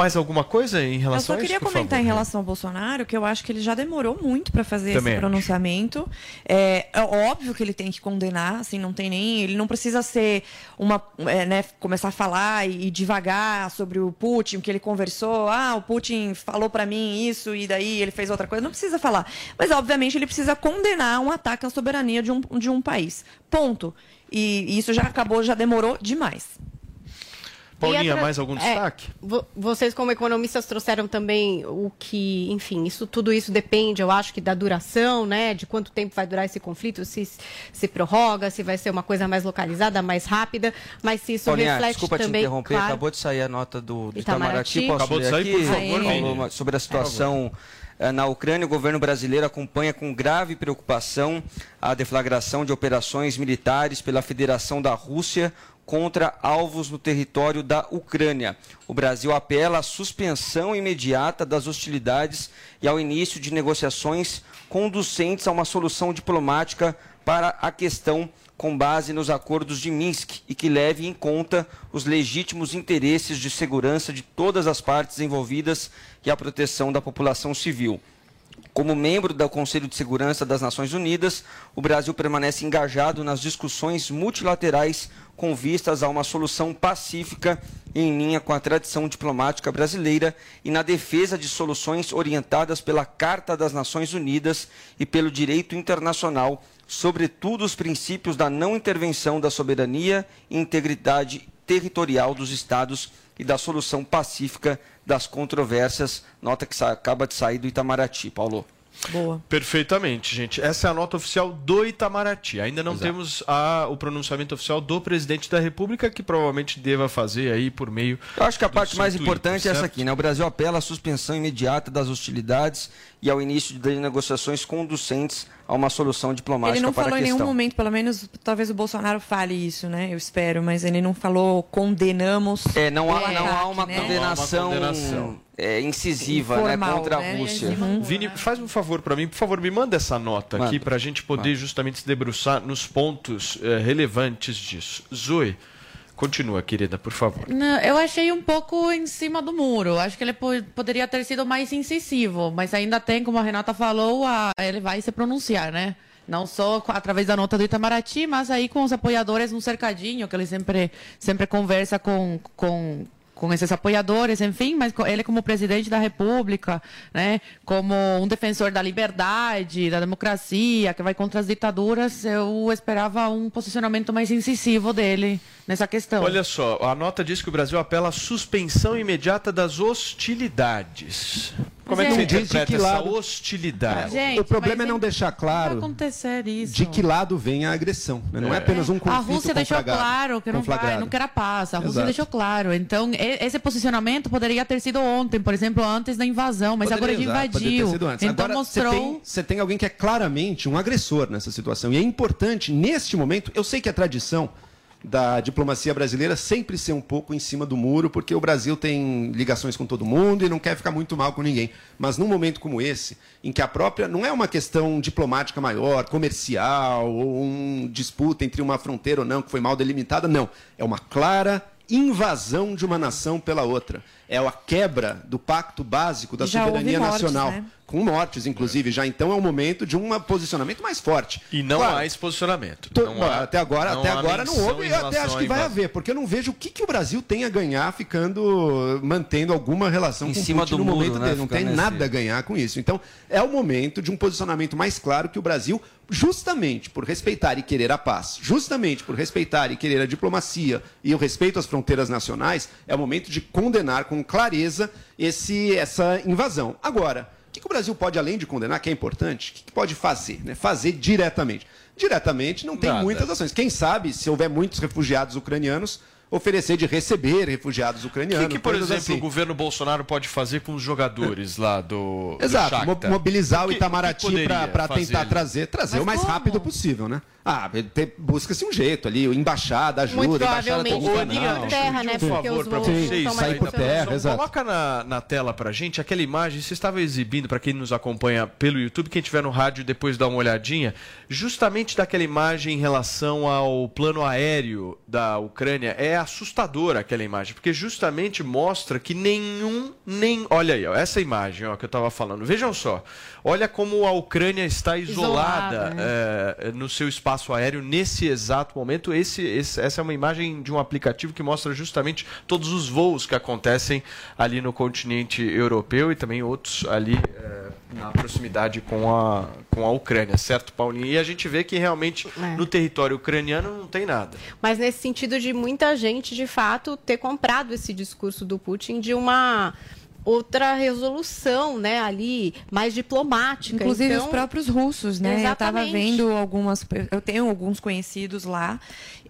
Speaker 7: Mais alguma coisa em
Speaker 14: Eu
Speaker 7: relação
Speaker 14: só
Speaker 7: a isso?
Speaker 14: queria
Speaker 7: por
Speaker 14: comentar
Speaker 7: favor?
Speaker 14: em relação ao Bolsonaro que eu acho que ele já demorou muito para fazer
Speaker 7: Também
Speaker 14: esse pronunciamento. É, é óbvio que ele tem que condenar, assim, não tem nem. Ele não precisa ser uma. é, né, começar a falar e, e divagar sobre o Putin, o que ele conversou. Ah, o Putin falou para mim isso e daí ele fez outra coisa. Não precisa falar. Mas, obviamente, ele precisa condenar um ataque à soberania de um, de um país. Ponto. E isso já acabou, já demorou demais.
Speaker 7: Paulinha, mais algum
Speaker 9: é,
Speaker 7: destaque?
Speaker 9: vo- vocês, como economistas, trouxeram também o que, enfim, isso tudo isso depende, eu acho que da duração, né? De quanto tempo vai durar esse conflito, se se prorroga, se vai ser uma coisa mais localizada, mais rápida, mas se isso
Speaker 8: Paulinha,
Speaker 9: reflete
Speaker 8: desculpa
Speaker 9: também.
Speaker 8: te interromper,
Speaker 9: claro,
Speaker 8: acabou de sair a nota do, do
Speaker 9: Itamaraty.
Speaker 8: Itamaraty. Posso
Speaker 7: Acabou de sair,
Speaker 8: aqui?
Speaker 7: por favor,
Speaker 8: sobre a situação eh, na Ucrânia. O governo brasileiro acompanha com grave preocupação a deflagração de operações militares pela Federação da Rússia contra alvos no território da Ucrânia. O Brasil apela à suspensão imediata das hostilidades e ao início de negociações conducentes a uma solução diplomática para a questão com base nos acordos de Minsk e que leve em conta os legítimos interesses de segurança de todas as partes envolvidas e a proteção da população civil. Como membro do Conselho de Segurança das Nações Unidas, o Brasil permanece engajado nas discussões multilaterais com vistas a uma solução pacífica em linha com a tradição diplomática brasileira e na defesa de soluções orientadas pela Carta das Nações Unidas e pelo direito internacional, sobretudo os princípios da não intervenção da soberania e integridade territorial dos Estados e da solução pacífica das controvérsias. Nota que acaba de sair do Itamaraty, Paulo.
Speaker 14: Boa.
Speaker 7: Perfeitamente, gente. Essa é a nota oficial do Itamaraty. Ainda não temos a- o pronunciamento oficial do presidente da República, que provavelmente deva fazer aí por meio.
Speaker 8: Eu acho que a parte mais
Speaker 7: Twitter,
Speaker 8: importante é essa
Speaker 7: certo?
Speaker 8: aqui, né? O Brasil apela à suspensão imediata das hostilidades e ao início de negociações conducentes a uma solução diplomática
Speaker 14: Ele não
Speaker 8: para
Speaker 14: falou
Speaker 8: a
Speaker 14: em nenhum momento, pelo menos talvez o Bolsonaro fale isso, né? Eu espero, mas ele não falou condenamos.
Speaker 8: É, não há, não há uma
Speaker 14: né?
Speaker 8: condenação,
Speaker 7: condenação.
Speaker 8: é, incisiva né,
Speaker 14: Informal,
Speaker 8: contra a
Speaker 14: né?
Speaker 8: Rússia.
Speaker 14: Uhum.
Speaker 7: Vini, faz um favor para mim, por favor, me manda essa nota aqui
Speaker 8: Manda.
Speaker 7: para a gente poder justamente se debruçar nos pontos eh, relevantes disso. Zoe, continua, querida, por favor.
Speaker 13: Não, eu achei um pouco em cima do muro. Acho que ele po- poderia ter sido mais incisivo, mas ainda tem, como a Renata falou, a- ele vai se pronunciar, né? Não só através da nota do Itamaraty, mas aí com os apoiadores no cercadinho, que ele sempre, sempre conversa com, com, com esses apoiadores, enfim, mas ele como presidente da República, né? Como um defensor da liberdade, da democracia, que vai contra as ditaduras, eu esperava um posicionamento mais incisivo dele nessa questão.
Speaker 7: Olha só, a nota diz que o Brasil apela à suspensão imediata das hostilidades. Como é que você
Speaker 23: Não diz de
Speaker 7: interpreta
Speaker 23: que
Speaker 7: essa
Speaker 23: lado-
Speaker 7: hostilidade?
Speaker 13: Gente,
Speaker 23: o problema é não
Speaker 13: ele-
Speaker 23: deixar claro
Speaker 13: acontecer isso.
Speaker 23: de que lado vem a agressão. né? Não é, apenas um conflito
Speaker 13: A Rússia deixou claro que não vai, não quer a paz. A Rússia
Speaker 23: Exato.
Speaker 13: deixou claro. Então, esse posicionamento poderia ter sido ontem, por exemplo, antes da invasão, mas agora ele
Speaker 23: Poderia, poderia ter
Speaker 13: invadiu.
Speaker 23: sido antes.
Speaker 13: Então
Speaker 23: Agora,
Speaker 13: mostrou.
Speaker 23: Você tem, você tem alguém que é claramente um agressor nessa situação. E é importante, neste momento, eu sei que a tradição da diplomacia brasileira sempre ser um pouco em cima do muro, porque o Brasil tem ligações com todo mundo e não quer ficar muito mal com ninguém. Mas num momento como esse, em que a própria não é uma questão diplomática maior, comercial, ou um disputa entre uma fronteira ou não que foi mal delimitada, não. É uma clara invasão de uma nação pela outra. É a quebra do pacto básico da
Speaker 14: já
Speaker 23: soberania
Speaker 14: mortes,
Speaker 23: nacional.
Speaker 14: né?
Speaker 23: Com mortes, inclusive, já então é o momento de um posicionamento mais forte.
Speaker 7: E não
Speaker 23: Claro,
Speaker 7: há esse posicionamento.
Speaker 23: to-
Speaker 7: Não há-
Speaker 23: até agora,
Speaker 7: não
Speaker 23: até
Speaker 7: há
Speaker 23: agora não houve e até acho que vai haver, porque eu não vejo o que, que o Brasil tem a ganhar ficando mantendo alguma relação
Speaker 8: Em
Speaker 23: com o
Speaker 8: cima
Speaker 23: Putin
Speaker 8: do
Speaker 23: no
Speaker 8: muro,
Speaker 23: momento
Speaker 8: né?
Speaker 23: dele. Não tem
Speaker 8: nesse-
Speaker 23: nada a ganhar com isso. Então, é o momento de um posicionamento mais claro que o Brasil, justamente por respeitar e querer a paz, justamente por respeitar e querer a diplomacia e o respeito às fronteiras nacionais, é o momento de condenar com clareza esse, essa invasão. Agora, o que, que o Brasil pode, além de condenar, que é importante, o que, que pode fazer? Né? Fazer diretamente. Diretamente não tem
Speaker 7: Nada.
Speaker 23: muitas ações. Quem sabe, se houver muitos refugiados ucranianos, oferecer de receber refugiados
Speaker 7: O
Speaker 23: ucranianos.
Speaker 7: que, que, por exemplo,
Speaker 23: assim.
Speaker 7: o governo Bolsonaro pode fazer com os jogadores lá do. do
Speaker 23: Exato,
Speaker 7: Shakhtar?
Speaker 23: mobilizar o,
Speaker 7: que-
Speaker 23: Itamaraty
Speaker 7: que poderia
Speaker 23: para tentar
Speaker 7: ali?
Speaker 23: trazer, trazer
Speaker 13: Mas
Speaker 23: o mais
Speaker 13: como?
Speaker 23: rápido possível, né? Ah, busca-se um jeito ali, embaixada ajuda,
Speaker 9: Muito
Speaker 23: embaixada tem um canal.
Speaker 9: por terra, né?
Speaker 7: Por favor, para vocês
Speaker 23: sair por terra, exato.
Speaker 7: Coloca na, na tela pra gente aquela imagem. Você estava exibindo, para quem nos acompanha pelo YouTube, quem estiver no rádio depois dá uma olhadinha, justamente daquela imagem em relação ao plano aéreo da Ucrânia. É assustadora aquela imagem, porque justamente mostra que nenhum, nem, olha aí, ó, essa imagem, ó, que eu estava falando. Vejam só, olha como a Ucrânia está isolada,
Speaker 24: Isolada, né?
Speaker 7: eh, no seu espaço aéreo nesse exato momento. Esse, esse- essa é uma imagem de um aplicativo que mostra justamente todos os voos que acontecem ali no continente europeu e também outros ali eh, na proximidade com a, com a Ucrânia, certo, Paulinho? E a gente vê que realmente
Speaker 9: É.
Speaker 7: no território ucraniano não tem nada.
Speaker 9: Mas nesse sentido de muita gente, de fato, ter comprado esse discurso do Putin de uma outra resolução, né, ali, mais diplomática.
Speaker 14: Inclusive
Speaker 9: Então,
Speaker 14: os próprios russos, né? Eu tava
Speaker 9: Exatamente.
Speaker 14: vendo algumas. Eu tenho alguns conhecidos lá.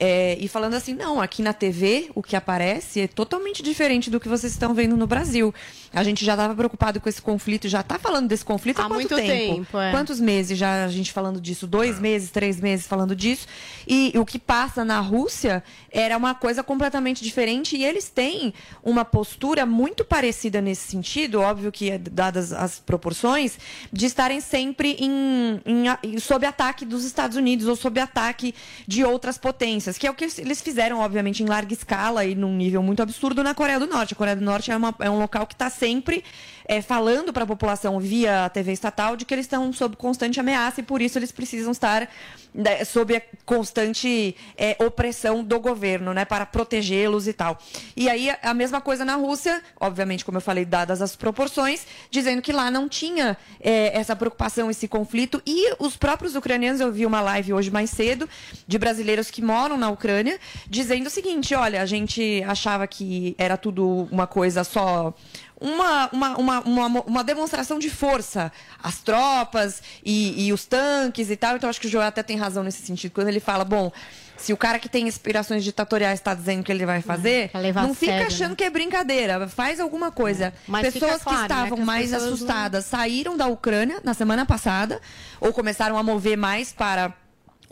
Speaker 14: é, e falando assim, não, aqui na TV o que aparece é totalmente diferente do que vocês estão vendo no Brasil. A gente já estava preocupado com esse conflito, já está falando desse conflito há,
Speaker 9: Há
Speaker 14: quanto
Speaker 9: muito
Speaker 14: tempo?
Speaker 9: tempo, é.
Speaker 14: Quantos meses já a gente falando disso? Dois meses, três meses falando disso. E o que passa na Rússia era uma coisa completamente diferente e eles têm uma postura muito parecida nesse sentido, óbvio que é dadas as proporções, de estarem sempre em, em- sob ataque dos Estados Unidos ou sob ataque de outras potências, que é o que eles fizeram, obviamente, em larga escala e num nível muito absurdo na Coreia do Norte. A Coreia do Norte é, uma- é um local que está sempre é, falando para a população via TV estatal de que eles estão sob constante ameaça e por isso eles precisam estar né, sob a constante é, opressão do governo, né, para protegê-los e tal. E aí a mesma coisa na Rússia, obviamente, como eu falei, dadas as proporções, dizendo que lá não tinha é, essa preocupação, esse conflito. E os próprios ucranianos, eu vi uma live hoje mais cedo de brasileiros que moram na Ucrânia, dizendo o seguinte: olha, a gente achava que era tudo uma coisa só uma, uma, uma, uma, uma demonstração de força. As tropas e, e os tanques e tal. Então, acho que o Joel até tem razão nesse sentido. Quando ele fala, bom, se o cara que tem inspirações ditatoriais está dizendo que ele vai fazer,
Speaker 9: levar
Speaker 14: não fica
Speaker 9: sério,
Speaker 14: achando
Speaker 9: né?
Speaker 14: que é brincadeira. Faz alguma coisa.
Speaker 9: Mas fica
Speaker 14: Pessoas
Speaker 9: claro,
Speaker 14: que
Speaker 9: né,
Speaker 14: estavam
Speaker 9: que as
Speaker 14: mais
Speaker 9: não-
Speaker 14: assustadas saíram da Ucrânia na semana passada ou começaram a mover mais para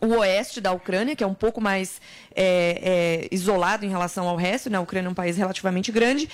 Speaker 14: o oeste da Ucrânia, que é um pouco mais é, é, isolado em relação ao resto, né? A Ucrânia é um país relativamente grande.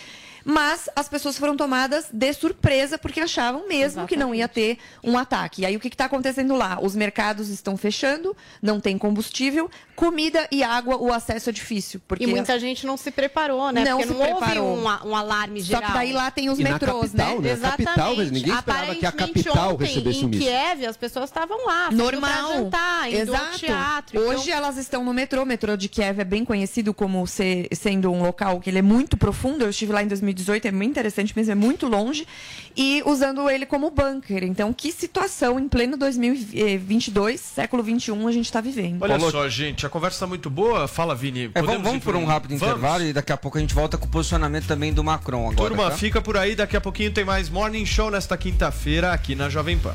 Speaker 14: Mas as pessoas foram tomadas de surpresa porque achavam mesmo que não ia ter um ataque. E aí o que está acontecendo lá? Os mercados estão fechando, não tem combustível, comida e água, o acesso é difícil. Porque
Speaker 9: E muita gente não se preparou, né?
Speaker 14: Não
Speaker 9: Porque
Speaker 14: se
Speaker 9: não
Speaker 14: preparou.
Speaker 9: houve um, um alarme
Speaker 14: Só
Speaker 9: geral.
Speaker 14: que daí lá tem os
Speaker 23: E na
Speaker 14: metrôs,
Speaker 23: capital, né? A
Speaker 9: Exatamente.
Speaker 23: capital, ninguém esperava que a
Speaker 9: Aparentemente,
Speaker 23: capital
Speaker 9: ontem,
Speaker 23: recebesse um
Speaker 9: em. Kiev, as pessoas estavam lá.
Speaker 14: Normal.
Speaker 9: Jantar, indo ao
Speaker 14: Exato.
Speaker 9: teatro.
Speaker 14: Hoje
Speaker 9: então-
Speaker 14: elas estão no metrô. O metrô de Kiev é bem conhecido como ser- sendo um local que ele é muito profundo. Eu estive lá em 2018, é muito interessante mesmo, é muito longe. E usando ele como bunker. Então, que situação em pleno 2022, século 21, a gente está vivendo.
Speaker 7: Olha só, gente, a conversa tá muito boa. Fala, Vini.
Speaker 8: É, vamos,
Speaker 7: podemos
Speaker 8: vamos por um rápido
Speaker 7: Vamos.
Speaker 8: intervalo e daqui a pouco a gente volta com o posicionamento também do Macron agora.
Speaker 7: Turma,
Speaker 8: tá?
Speaker 7: fica por aí. Daqui a pouquinho tem mais Morning Show nesta quinta-feira aqui na Jovem Pan.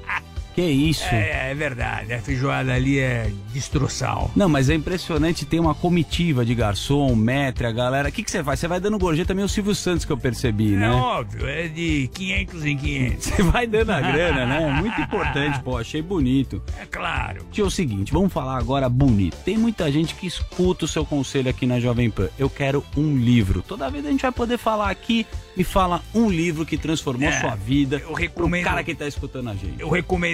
Speaker 24: Que isso?
Speaker 25: É, é verdade, a feijoada ali é destroçal.
Speaker 24: Não, mas é impressionante, tem uma comitiva de garçom, metre, a galera. O que, que você faz? Você vai dando gorjeta também o Silvio Santos que eu percebi,
Speaker 25: É
Speaker 24: né?
Speaker 25: óbvio, é de 500 em 500.
Speaker 24: Você vai dando a grana, né? Muito importante, pô, achei bonito.
Speaker 25: É claro.
Speaker 24: Tio, é o seguinte, vamos falar agora bonito. Tem muita gente que escuta o seu conselho aqui na Jovem Pan. Eu quero um livro. Toda vez a gente vai poder falar aqui, me fala um livro que transformou
Speaker 25: É,
Speaker 24: sua vida.
Speaker 25: eu recomendo-
Speaker 24: O cara que tá escutando a gente.
Speaker 25: Eu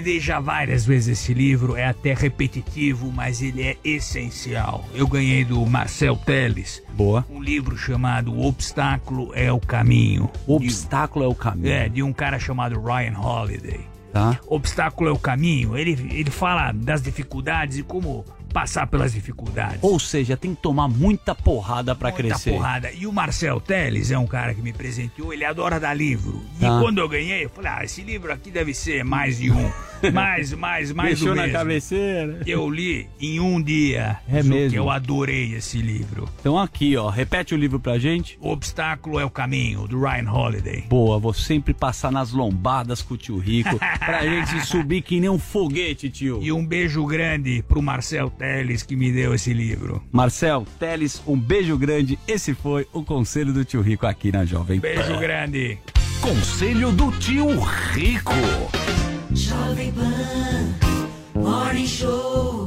Speaker 25: recomendei já várias vezes esse livro, é até repetitivo, mas ele é essencial. Eu ganhei do Marcel Teles.
Speaker 24: Boa.
Speaker 25: Um livro chamado O Obstáculo é o Caminho.
Speaker 24: O Obstáculo é o Caminho.
Speaker 25: É, de um cara chamado Ryan Holiday.
Speaker 24: Tá.
Speaker 25: Obstáculo é o caminho. Ele, ele fala das dificuldades e como passar pelas dificuldades.
Speaker 24: Ou seja, tem que tomar muita porrada pra
Speaker 25: Muita
Speaker 24: crescer.
Speaker 25: porrada. E o Marcel Teles é um cara que me presenteou, ele adora dar livro. E
Speaker 24: Tá.
Speaker 25: quando eu ganhei, eu falei, ah, esse livro aqui deve ser mais de um. Mais, mais, mais
Speaker 24: Deixou
Speaker 25: do
Speaker 24: na
Speaker 25: mesmo.
Speaker 24: cabeceira.
Speaker 25: Eu li em um dia.
Speaker 24: É mesmo.
Speaker 25: que eu adorei esse livro.
Speaker 24: Então aqui, ó, repete o livro pra gente.
Speaker 25: O Obstáculo é o Caminho, do Ryan Holiday.
Speaker 24: Boa, vou sempre passar nas lombadas com o tio Rico pra gente subir que nem um foguete, tio.
Speaker 25: E um beijo grande pro Marcel Teles que me deu esse livro.
Speaker 24: Marcel, Teles, um beijo grande. Esse foi o conselho do tio Rico aqui na Jovem Pan.
Speaker 25: Beijo grande.
Speaker 26: Conselho do tio Rico.
Speaker 17: Jovem Pan Morning Show.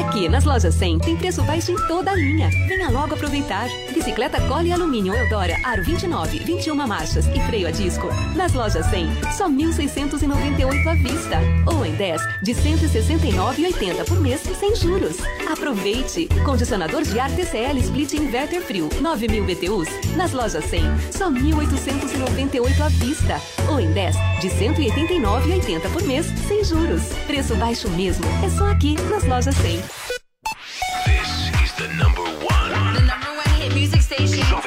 Speaker 6: Aqui nas lojas 100 tem preço baixo em toda a linha. Venha logo aproveitar. Bicicleta Cole Alumínio Eudora Aro 29, 21 marchas e freio a disco. Nas lojas 100, só 1.698 à vista. Ou em 10, de 169,80 por mês sem juros. Aproveite! Condicionador de ar TCL Split Inverter Frio 9.000 BTUs. Nas lojas 100, só 1.898 à vista. Ou em 10, de 189,80 por mês sem juros. Preço baixo mesmo. É só aqui nas lojas 100.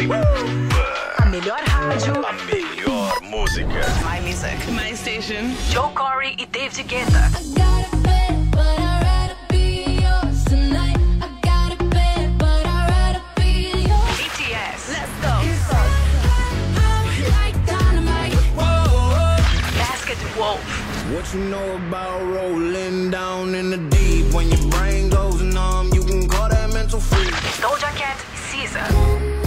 Speaker 27: A melhor rádio.
Speaker 26: A melhor música.
Speaker 27: My music. My station. Joe Corey e David Guetta. BTS. Let's go. Basket Wolf.
Speaker 28: What you know about rolling down in the deep? When your brain goes numb, you can call that mental freak.
Speaker 27: Doja Cat Caesar.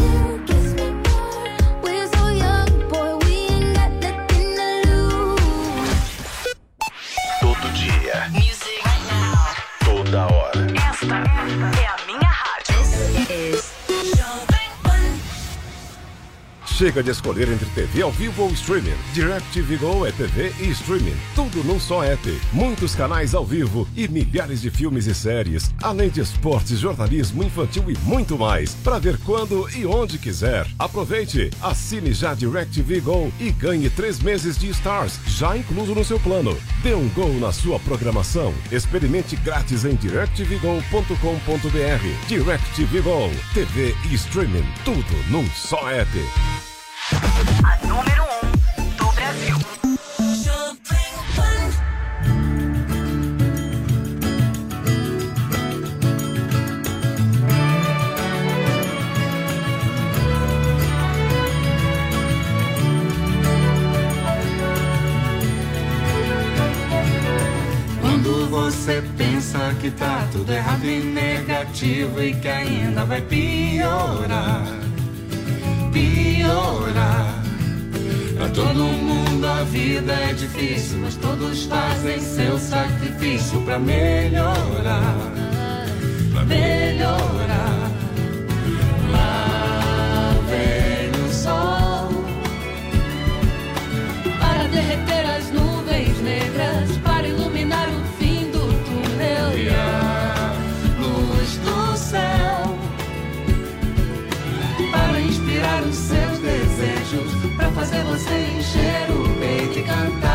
Speaker 29: Chega de escolher entre TV ao vivo ou streaming. DirecTV Go é TV e streaming. Tudo num só app. Muitos canais ao vivo e milhares de filmes e séries. Além de esportes, jornalismo infantil e muito mais. Para ver quando e onde quiser. Aproveite, assine já DirecTV Go e ganhe três meses de Stars, já incluso no seu plano. Dê um Go na sua programação. Experimente grátis em directvgo.com.br. DirecTV Go. TV e streaming. Tudo num só app.
Speaker 27: A número 1 um do Brasil.
Speaker 30: Quando você pensa que tá tudo errado e negativo e que ainda vai piorar, piorar. Pra todo mundo a vida é difícil, mas todos fazem seu sacrifício pra melhorar, pra melhorar.
Speaker 20: Fazer você encher o peito e cantar.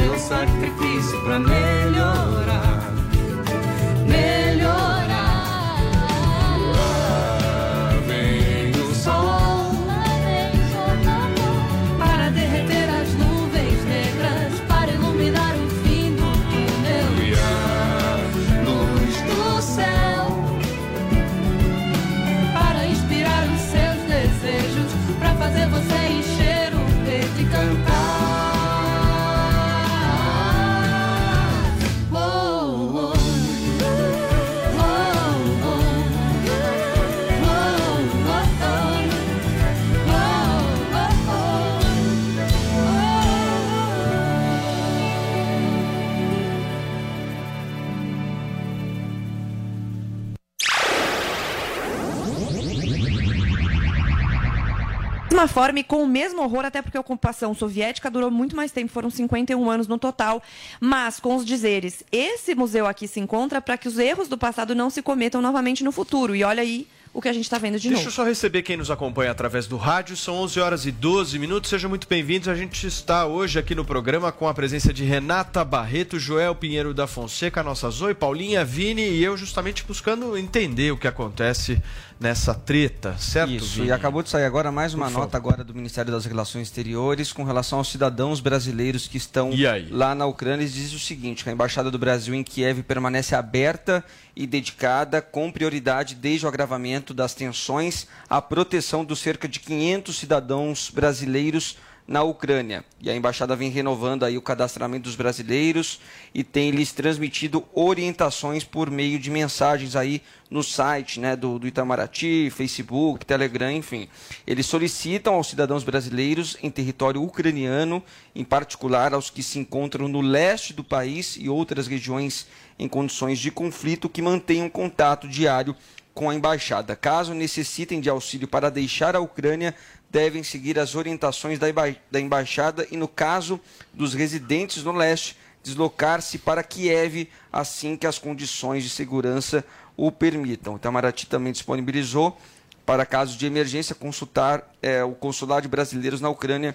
Speaker 20: Seu sacrifício pra melhorar,
Speaker 14: mesma forma e com o mesmo horror, até porque a ocupação soviética durou muito mais tempo, foram 51 anos no total, mas com os dizeres: esse museu aqui se encontra para que os erros do passado não se cometam novamente no futuro. E olha aí o que a gente está vendo de
Speaker 7: Deixa eu
Speaker 14: novo.
Speaker 7: só receber quem nos acompanha através do rádio. São 11 horas e 12 minutos. Sejam muito bem-vindos. A gente está hoje aqui no programa com a presença de Renata Barreto, Joel Pinheiro da Fonseca, nossa Zoe, Paulinha, Vini e eu justamente buscando entender o que acontece nessa treta, certo?
Speaker 8: Isso,
Speaker 7: Vini?
Speaker 8: e acabou de sair agora mais uma
Speaker 7: Por favor.
Speaker 8: nota agora do Ministério das Relações Exteriores com relação aos cidadãos brasileiros que estão
Speaker 7: E aí?
Speaker 8: lá na Ucrânia. Eles diz o seguinte, que a Embaixada do Brasil em Kiev permanece aberta e dedicada com prioridade desde o agravamento das tensões à proteção dos cerca de 500 cidadãos brasileiros na Ucrânia. E a embaixada vem renovando aí o cadastramento dos brasileiros e tem lhes transmitido orientações por meio de mensagens aí no site, né, do, do Itamaraty, Facebook, Telegram, enfim. Eles solicitam aos cidadãos brasileiros em território ucraniano, em particular aos que se encontram no leste do país e outras regiões em condições de conflito que mantenham contato diário com a embaixada. Caso necessitem de auxílio para deixar a Ucrânia, devem seguir as orientações da, emba- da embaixada e, no caso dos residentes no leste, deslocar-se para Kiev assim que as condições de segurança o permitam. O Itamaraty também disponibilizou para casos de emergência consultar eh, o consulado de brasileiros na Ucrânia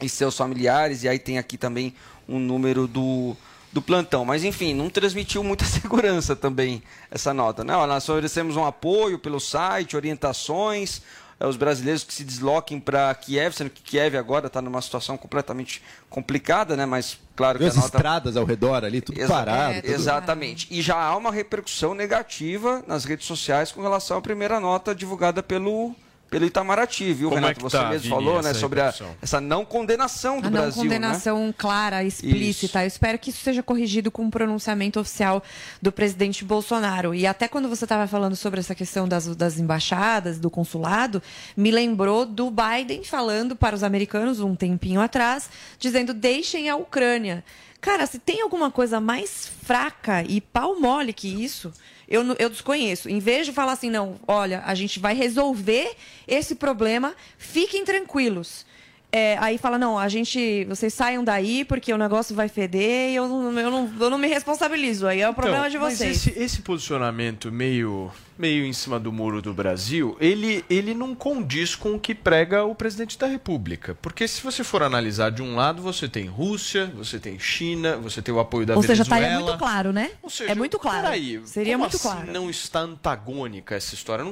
Speaker 8: e seus familiares, e aí tem aqui também um número do, do plantão. Mas enfim, não transmitiu muita segurança também essa nota. Né? Nós oferecemos um apoio pelo site, orientações, eh, os brasileiros que se desloquem para Kiev, sendo que Kiev agora está numa situação completamente complicada, né? mas claro que
Speaker 23: As
Speaker 8: nota...
Speaker 23: estradas ao redor ali, tudo
Speaker 8: Exa-
Speaker 23: parado.
Speaker 8: é,
Speaker 23: tudo-
Speaker 8: Exatamente. E já há uma repercussão negativa nas redes sociais com relação à primeira nota divulgada pelo, pelo Itamaraty, viu,
Speaker 7: Como é
Speaker 8: Renato?
Speaker 7: que
Speaker 8: Você
Speaker 7: tá,
Speaker 8: mesmo
Speaker 7: Vini,
Speaker 8: falou, né, sobre a, essa não condenação do
Speaker 14: A não
Speaker 8: Brasil, né?
Speaker 14: condenação clara, explícita. Eu espero que isso seja corrigido com um pronunciamento oficial do presidente Bolsonaro. E até quando você estava falando sobre essa questão das, das embaixadas, do consulado, me lembrou do Biden falando para os americanos um tempinho atrás, dizendo: deixem a Ucrânia. Cara, se tem alguma coisa mais fraca e pau mole que isso, eu, eu desconheço. Em vez de falar assim, não, olha, a gente vai resolver esse problema, fiquem tranquilos. É, aí fala, não, a gente. Vocês saiam daí porque o negócio vai feder e eu não, eu não, eu não me responsabilizo. Aí é o problema de
Speaker 7: Então, mas
Speaker 14: vocês.
Speaker 7: esse, esse posicionamento meio, meio em cima do muro do Brasil, ele, ele não condiz com o que prega o presidente da República. Porque se você for analisar de um lado, você tem Rússia, você tem China, você tem o apoio da
Speaker 14: Ou seja,
Speaker 7: Venezuela.
Speaker 14: estaria muito claro, né?
Speaker 7: seja,
Speaker 14: é muito claro.
Speaker 7: Peraí,
Speaker 14: Seria muito
Speaker 7: assim
Speaker 14: claro.
Speaker 7: não está antagônica essa história?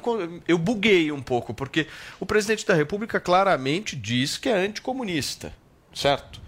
Speaker 7: Eu buguei um pouco, porque o presidente da República claramente diz que é anticomunista, certo?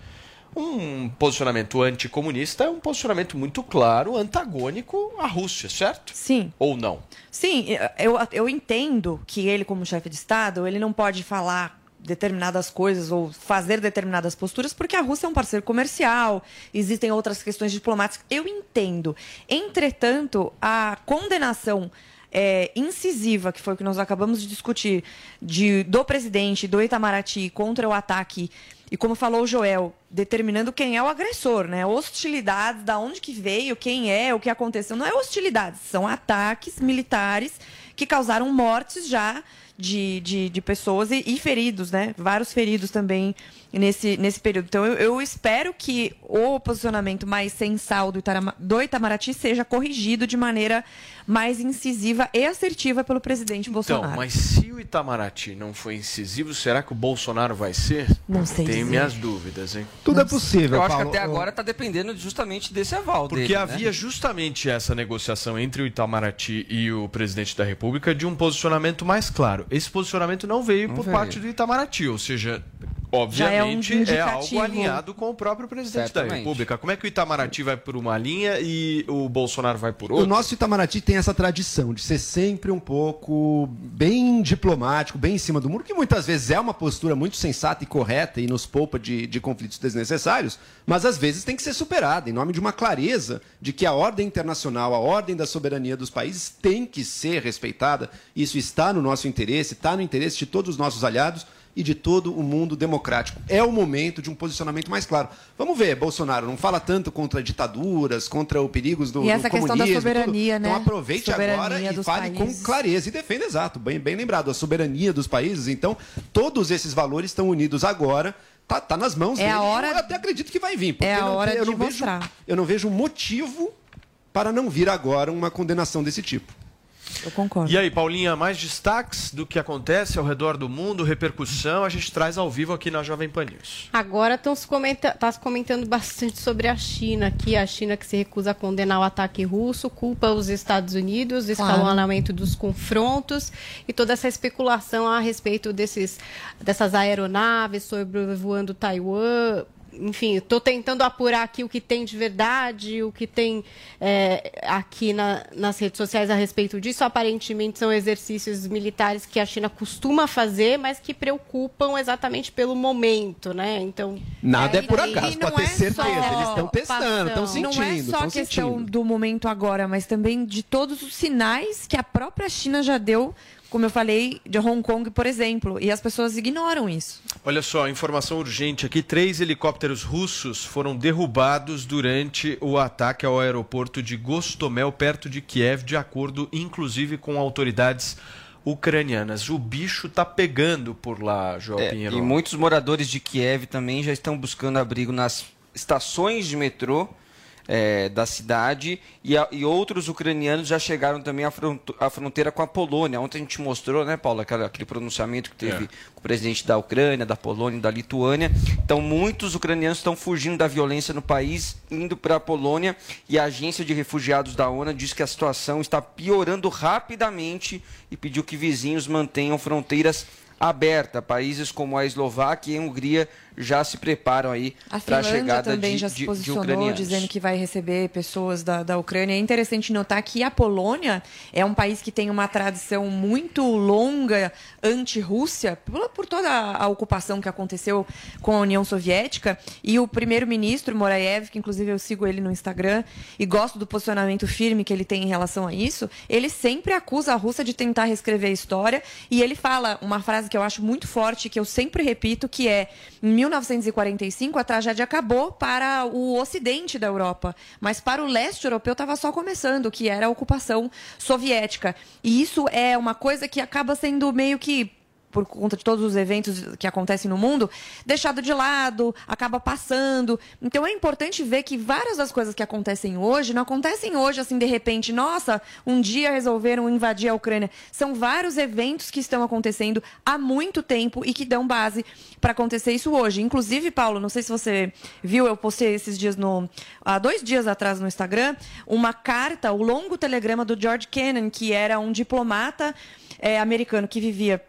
Speaker 7: Um posicionamento anticomunista é um posicionamento muito claro, antagônico à Rússia, certo?
Speaker 14: Sim.
Speaker 7: Ou não?
Speaker 14: Sim, eu, eu entendo que ele, como chefe de Estado, ele não pode falar determinadas coisas ou fazer determinadas posturas, porque a Rússia é um parceiro comercial, existem outras questões diplomáticas. Eu entendo. Entretanto, a condenação é, incisiva, que foi o que nós acabamos de discutir, de, do presidente, do Itamaraty contra o ataque, e como falou o Joel, determinando quem é o agressor, né? Hostilidades, da onde que veio, quem é, o que aconteceu. Não é hostilidades, são ataques militares que causaram mortes já de, de, de pessoas e, e feridos, né? Vários feridos também nesse, nesse período. Então, eu, eu espero que o posicionamento mais sensal do, Itarama, do Itamaraty seja corrigido de maneira mais incisiva e assertiva pelo presidente Bolsonaro.
Speaker 7: Então, mas se o Itamaraty não foi incisivo, será que o Bolsonaro vai ser?
Speaker 14: Não sei
Speaker 7: Tenho
Speaker 14: dizer.
Speaker 7: minhas dúvidas, hein?
Speaker 23: Tudo é possível,
Speaker 8: Eu acho que
Speaker 23: Paulo.
Speaker 8: até agora está dependendo justamente desse aval
Speaker 7: Porque
Speaker 8: dele, né?
Speaker 7: havia justamente essa negociação entre o Itamaraty e o presidente da República de um posicionamento mais claro. Esse posicionamento não veio
Speaker 8: Não
Speaker 7: por
Speaker 8: veio.
Speaker 7: parte do Itamaraty, ou seja, obviamente
Speaker 14: é um
Speaker 7: é, algo alinhado com o próprio presidente da
Speaker 8: Certamente.
Speaker 7: República. Como é que o Itamaraty vai por uma linha e o Bolsonaro vai por
Speaker 23: O
Speaker 7: outra?
Speaker 23: nosso Itamaraty tem essa tradição de ser sempre um pouco bem diplomático, bem em cima do muro, que muitas vezes é uma postura muito sensata e correta e nos poupa de, de conflitos desnecessários, mas às vezes tem que ser superada em nome de uma clareza de que a ordem internacional, a ordem da soberania dos países tem que ser respeitada. Isso está no nosso interesse, está no interesse de todos os nossos aliados e de todo o mundo democrático. É o momento de um posicionamento mais claro. Vamos ver, Bolsonaro não fala tanto contra ditaduras, contra os perigos do,
Speaker 14: E essa
Speaker 23: do
Speaker 14: questão da soberania,
Speaker 23: tudo.
Speaker 14: né?
Speaker 23: Então aproveite
Speaker 14: Soberania
Speaker 23: agora e fale
Speaker 14: países.
Speaker 23: com clareza e defenda, exato, bem, bem lembrado, a soberania dos países. Então, todos esses valores estão unidos agora. Tá, tá nas mãos
Speaker 14: É
Speaker 23: dele.
Speaker 14: a hora-
Speaker 23: Eu até acredito que vai vir. porque
Speaker 14: É a
Speaker 23: eu não,
Speaker 14: hora
Speaker 23: eu
Speaker 14: de
Speaker 23: não vejo,
Speaker 14: mostrar.
Speaker 23: eu não vejo motivo para não vir agora uma condenação desse tipo.
Speaker 14: Eu concordo.
Speaker 7: E aí, Paulinha, mais destaques do que acontece ao redor do mundo, repercussão, a gente traz ao vivo aqui na Jovem Pan News.
Speaker 9: Agora estão se, comenta tá se comentando bastante sobre a China aqui. A China que se recusa a condenar o ataque russo, culpa os Estados Unidos, escalonamento dos confrontos e toda essa especulação a respeito desses, dessas aeronaves sobrevoando Taiwan. Enfim, estou tentando apurar aqui o que tem de verdade, o que tem é, aqui na- nas redes sociais a respeito disso. Aparentemente são exercícios militares que a China costuma fazer, mas que preocupam exatamente pelo momento, né? Então
Speaker 23: Nada é
Speaker 9: aí-
Speaker 23: por acaso,
Speaker 9: não
Speaker 23: pode ter
Speaker 9: é
Speaker 23: certeza.
Speaker 9: só
Speaker 23: Eles estão testando, estão sentindo.
Speaker 14: Não é só
Speaker 23: estão
Speaker 14: questão
Speaker 23: sentindo.
Speaker 14: do momento agora, mas também de todos os sinais que a própria China já deu, como eu falei, de Hong Kong, por exemplo. E as pessoas ignoram isso.
Speaker 7: Olha só, informação urgente aqui: três helicópteros russos foram derrubados durante o ataque ao aeroporto de Gostomel, perto de Kiev, de acordo inclusive com autoridades ucranianas. O bicho tá pegando por lá, João
Speaker 8: É,
Speaker 7: Pinheiro.
Speaker 8: e muitos moradores de Kiev também já estão buscando abrigo nas estações de metrô é, da cidade e, a- e outros ucranianos já chegaram também à, fronto- à fronteira com a Polônia. Ontem a gente mostrou, né, Paulo, aquela- aquele pronunciamento que teve
Speaker 7: É.
Speaker 8: com o presidente da Ucrânia, da Polônia e da Lituânia. Então, muitos ucranianos estão fugindo da violência no país, indo para a Polônia e a Agência de Refugiados da ONU diz que a situação está piorando rapidamente e pediu que vizinhos mantenham fronteiras abertas. Países como a Eslováquia e a Hungria já se preparam aí para a chegada
Speaker 14: também
Speaker 8: de,
Speaker 14: já se
Speaker 8: de, de
Speaker 14: posicionou,
Speaker 8: ucranianos.
Speaker 14: dizendo que vai receber pessoas da, da Ucrânia. É interessante notar que a Polônia é um país que tem uma tradição muito longa anti-Rússia, por, por toda a ocupação que aconteceu com a União Soviética. E o primeiro-ministro Moraev, que inclusive eu sigo ele no Instagram e gosto do posicionamento firme que ele tem em relação a isso, ele sempre acusa a Rússia de tentar reescrever a história. E ele fala uma frase que eu acho muito forte, que eu sempre repito, que é 1945 a tragédia acabou para o ocidente da Europa, mas para o leste europeu estava só começando, que era a ocupação soviética. E isso é uma coisa que acaba sendo meio que por conta de todos os eventos que acontecem no mundo, deixado de lado, acaba passando. Então é importante ver que várias das coisas que acontecem hoje não acontecem hoje assim de repente, nossa, um dia resolveram invadir a Ucrânia. São vários eventos que estão acontecendo há muito tempo e que dão base para acontecer isso hoje. Inclusive, Paulo, não sei se você viu, eu postei esses dias no há dois dias atrás no Instagram, uma carta, o longo telegrama do George Kennan, que era um diplomata eh, americano que vivia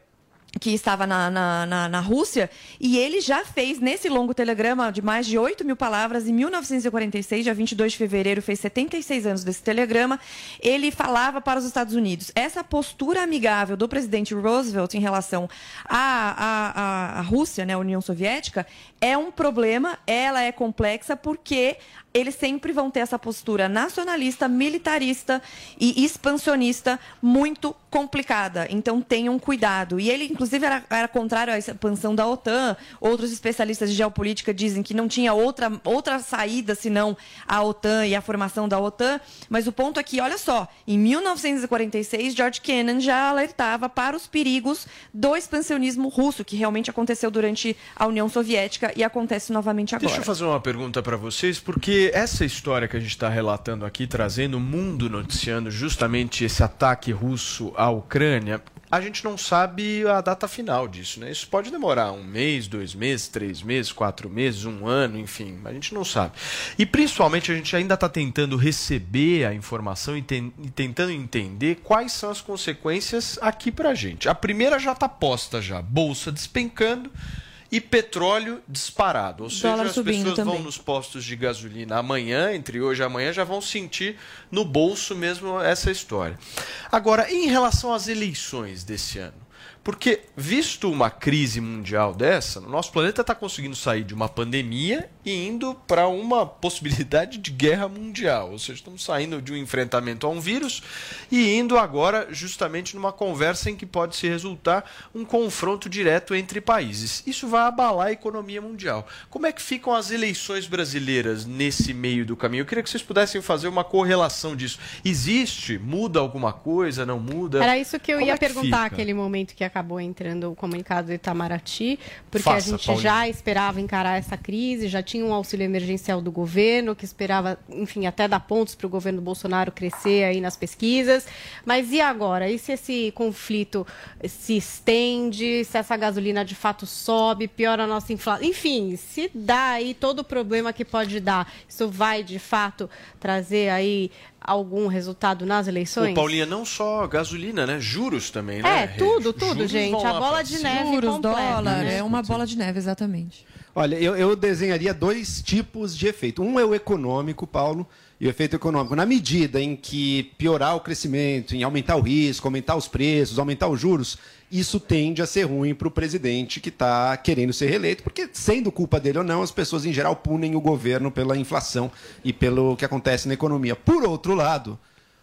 Speaker 14: que estava na, na, na, na Rússia, e ele já fez, nesse longo telegrama de mais de 8 mil palavras, em 1946, dia 22 de fevereiro, fez 76 anos desse telegrama, ele falava para os Estados Unidos. Essa postura amigável do presidente Roosevelt em relação à, à, à, à Rússia, né, União Soviética, é um problema, ela é complexa, porque eles sempre vão ter essa postura nacionalista, militarista e expansionista muito complicada. Então tenham cuidado. E ele, inclusive, era, era contrário à expansão da OTAN. Outros especialistas de geopolítica dizem que não tinha outra, outra saída senão a OTAN e a formação da OTAN. Mas o ponto é que, olha só, em 1946, George Kennan já alertava para os perigos do expansionismo russo, que realmente aconteceu durante a União Soviética e acontece novamente agora.
Speaker 7: Deixa eu fazer uma pergunta para vocês, porque essa história que a gente está relatando aqui, trazendo o mundo noticiando justamente esse ataque russo à Ucrânia, a gente não sabe a data final disso, né? Isso pode demorar um mês, dois meses, três meses, quatro meses, um ano, enfim, a gente não sabe. E principalmente a gente ainda está tentando receber a informação e, e tentando entender quais são as consequências aqui pra gente. A primeira já está posta já, bolsa despencando e petróleo disparado. Ou seja,
Speaker 14: Dólar
Speaker 7: as
Speaker 14: subindo
Speaker 7: pessoas vão
Speaker 14: também.
Speaker 7: nos postos de gasolina amanhã, entre hoje e amanhã, já vão sentir no bolso mesmo essa história. Agora, em relação às eleições desse ano, Porque, visto uma crise mundial dessa, o nosso planeta está conseguindo sair de uma pandemia e indo para uma possibilidade de guerra mundial. Ou seja, estamos saindo de um enfrentamento a um vírus e indo agora justamente numa conversa em que pode se resultar um confronto direto entre países. Isso vai abalar a economia mundial. Como é que ficam as eleições brasileiras nesse meio do caminho? Eu queria que vocês pudessem fazer uma correlação disso. Existe? Muda alguma coisa? Não muda?
Speaker 9: Era isso que eu
Speaker 7: Como
Speaker 9: ia
Speaker 7: é que
Speaker 9: perguntar naquele momento que acabou entrando o comunicado do Itamaraty, porque
Speaker 7: Faça,
Speaker 9: a gente
Speaker 7: Paulinha.
Speaker 9: já esperava encarar essa crise, já tinha um auxílio emergencial do governo, que esperava, enfim, até dar pontos para o governo Bolsonaro crescer aí nas pesquisas. Mas e agora? E se esse conflito se estende, se essa gasolina de fato sobe, piora a nossa inflação? Enfim, se dá aí todo o problema que pode dar, isso vai de fato trazer aí algum resultado nas eleições?
Speaker 7: Ô, Paulinha, não só gasolina, né? Juros também,
Speaker 9: É,
Speaker 7: né?
Speaker 9: tudo, tudo,
Speaker 7: Juros
Speaker 9: gente. A bola de neve
Speaker 14: Juros,
Speaker 9: completa,
Speaker 14: dólar,
Speaker 9: né?
Speaker 14: é uma bola de neve, exatamente.
Speaker 23: Olha, eu, eu desenharia dois tipos de efeito. Um é o econômico, Paulo, e o efeito econômico. Na medida em que piorar o crescimento, em aumentar o risco, aumentar os preços, aumentar os juros, isso tende a ser ruim para o presidente que está querendo ser reeleito, porque, sendo culpa dele ou não, as pessoas em geral punem o governo pela inflação e pelo que acontece na economia. Por outro lado,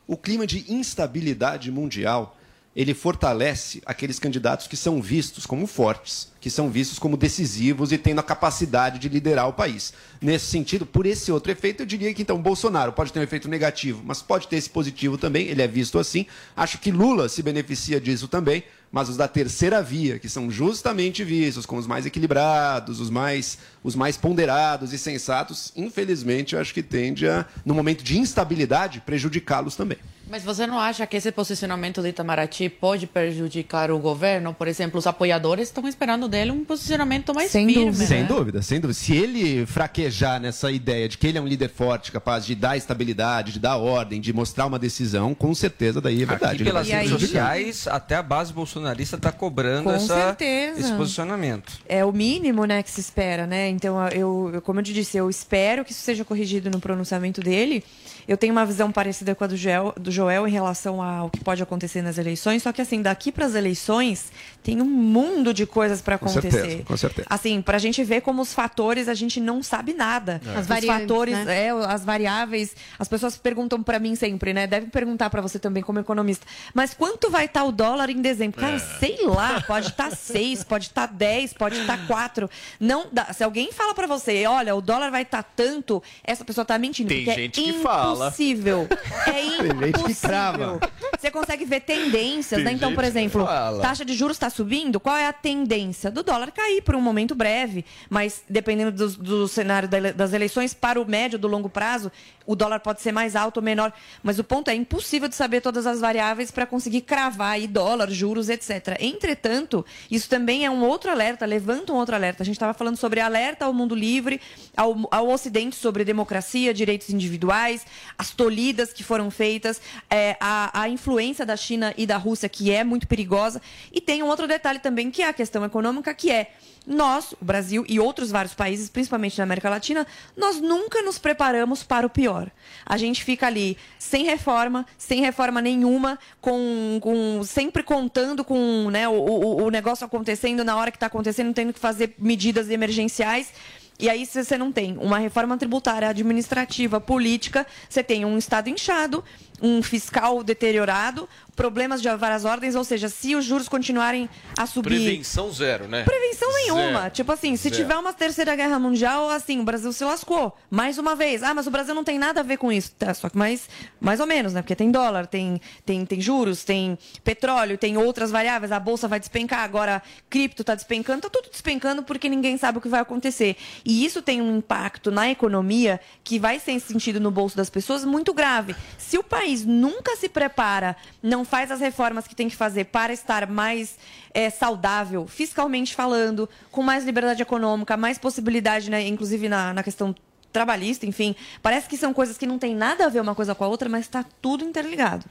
Speaker 23: o clima de instabilidade mundial ele fortalece aqueles candidatos que são vistos como fortes, que são vistos como decisivos e tendo a capacidade de liderar o país. Nesse sentido, por esse outro efeito, eu diria que então Bolsonaro pode ter um efeito negativo, mas pode ter esse positivo também, ele é visto assim. Acho que Lula se beneficia disso também, mas os da terceira via, que são justamente vistos como os mais equilibrados, os mais, os mais ponderados e sensatos, infelizmente, acho que tende a, no momento de instabilidade, prejudicá-los também.
Speaker 13: Mas você não acha que esse posicionamento do Itamaraty pode prejudicar o governo? Por exemplo, os apoiadores estão esperando dele um posicionamento mais firme.
Speaker 23: Sem
Speaker 13: né?
Speaker 23: dúvida, sem dúvida. Se ele fraquejar nessa ideia de que ele é um líder forte, capaz de dar estabilidade, de dar ordem, de mostrar uma decisão, com certeza daí é verdade.
Speaker 8: Aqui
Speaker 23: Ele
Speaker 8: pelas redes sociais, até a base bolsonarista está cobrando
Speaker 14: Com
Speaker 8: essa,
Speaker 14: certeza.
Speaker 8: esse posicionamento.
Speaker 14: É o mínimo, né, que se espera, né? Então, eu, eu- como eu te disse, eu espero que isso seja corrigido no pronunciamento dele. Eu tenho uma visão parecida com a do Joel, do Joel em relação ao que pode acontecer nas eleições, só que assim, daqui para as eleições tem um mundo de coisas para
Speaker 23: Com
Speaker 14: acontecer.
Speaker 23: certeza, com certeza.
Speaker 14: Assim, para a gente ver como os fatores a gente não sabe nada.
Speaker 9: É. As
Speaker 14: Os
Speaker 9: variantes,
Speaker 14: fatores,
Speaker 9: né?
Speaker 14: é, as variáveis, as pessoas perguntam para mim sempre, né? Devem perguntar para você também como economista. Mas quanto vai estar o dólar em dezembro? Cara, sei lá, pode estar 6, pode estar 10, pode estar 4. Não dá. Se alguém fala para você, olha, o dólar vai estar tanto, essa pessoa tá mentindo,
Speaker 7: Tem
Speaker 14: porque
Speaker 7: gente
Speaker 14: é
Speaker 7: que fala.
Speaker 14: impossível. É
Speaker 23: gente que
Speaker 14: impossível.
Speaker 23: Crava.
Speaker 14: Você consegue ver tendências, né? Então, por exemplo, taxa de juros está subindo, qual é a tendência? Do dólar cair por um momento breve, mas dependendo do, do cenário das eleições, para o médio do longo prazo, o dólar pode ser mais alto ou menor. Mas o ponto é impossível de saber todas as variáveis para conseguir cravar aí dólar, juros, etc. Entretanto, isso também é um outro alerta, levanta um outro alerta. A gente estava falando sobre alerta ao mundo livre, ao, ao Ocidente sobre democracia, direitos individuais, as tolidas que foram feitas, é, a, a influência da China e da Rússia, que é muito perigosa. E tem um outro detalhe também, que é a questão econômica, que é nós, o Brasil e outros vários países, principalmente na América Latina, nós nunca nos preparamos para o pior. A gente fica ali sem reforma, sem reforma nenhuma, com, com sempre contando com né, o, o, o negócio acontecendo na hora que está acontecendo, tendo que fazer medidas emergenciais. E aí, se você não tem uma reforma tributária, administrativa, política, você tem um Estado inchado, um fiscal deteriorado, problemas de várias ordens, ou seja, se os juros continuarem a subir.
Speaker 7: Prevenção zero, né?
Speaker 14: Prevenção nenhuma.
Speaker 7: Zero.
Speaker 14: Tipo assim, se
Speaker 7: Zero.
Speaker 14: tiver uma terceira guerra mundial, assim, o Brasil se lascou. Mais uma vez. Ah, mas o Brasil não tem nada a ver com isso. Tá, só que mais, mais ou menos, né? Porque tem dólar, tem, tem, tem juros, tem petróleo, tem outras variáveis. A bolsa vai despencar, agora cripto tá despencando. Tá tudo despencando porque ninguém sabe o que vai acontecer. E isso tem um impacto na economia que vai ser sentido no bolso das pessoas muito grave. Se o país nunca se prepara, não faz as reformas que tem que fazer para estar mais é, saudável, fiscalmente falando, com mais liberdade econômica, mais possibilidade, né, inclusive na, na questão trabalhista, enfim. Parece que são coisas que não tem nada a ver uma coisa com a outra, mas está tudo interligado.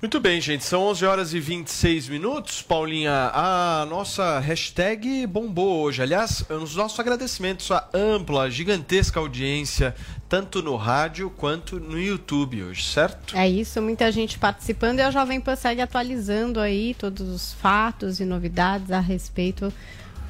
Speaker 7: Muito bem, gente. São 11 horas e 26 minutos. Paulinha, a nossa hashtag bombou hoje. Aliás, os nossos agradecimentos à ampla, gigantesca audiência, tanto no rádio quanto no YouTube hoje, certo?
Speaker 9: É isso, muita gente participando e a Jovem Pan segue atualizando aí todos os fatos e novidades a respeito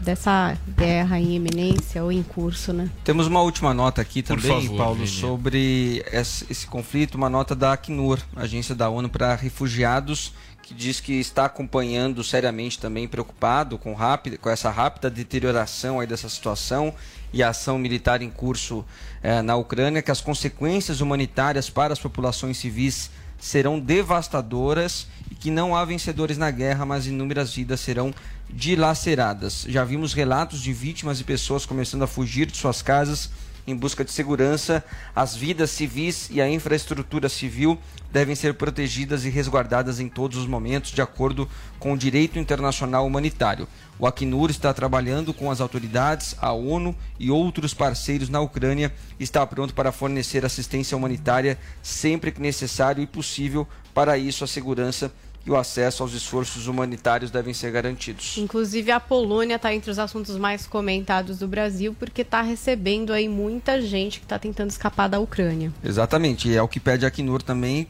Speaker 9: dessa guerra em iminência ou em curso, né?
Speaker 8: Temos uma última nota aqui também,
Speaker 7: favor,
Speaker 8: Paulo,
Speaker 7: Vini.
Speaker 8: sobre esse, esse conflito, uma nota da Acnur, Agência da ONU para Refugiados, que diz que está acompanhando seriamente também, preocupado com, rápida, com essa rápida deterioração aí dessa situação e a ação militar em curso eh, na Ucrânia, que as consequências humanitárias para as populações civis serão devastadoras e que não há vencedores na guerra, mas inúmeras vidas serão dilaceradas. Já vimos relatos de vítimas e pessoas começando a fugir de suas casas em busca de segurança. As vidas civis e a infraestrutura civil devem ser protegidas e resguardadas em todos os momentos, de acordo com o direito internacional humanitário. O Acnur está trabalhando com as autoridades, a ONU e outros parceiros na Ucrânia e está pronto para fornecer assistência humanitária sempre que necessário e possível. Para isso, a segurança e o acesso aos esforços humanitários devem ser garantidos.
Speaker 9: Inclusive a Polônia está entre os assuntos mais comentados do Brasil porque está recebendo aí muita gente que está tentando escapar da Ucrânia.
Speaker 8: Exatamente, e é o que pede a Acnur também,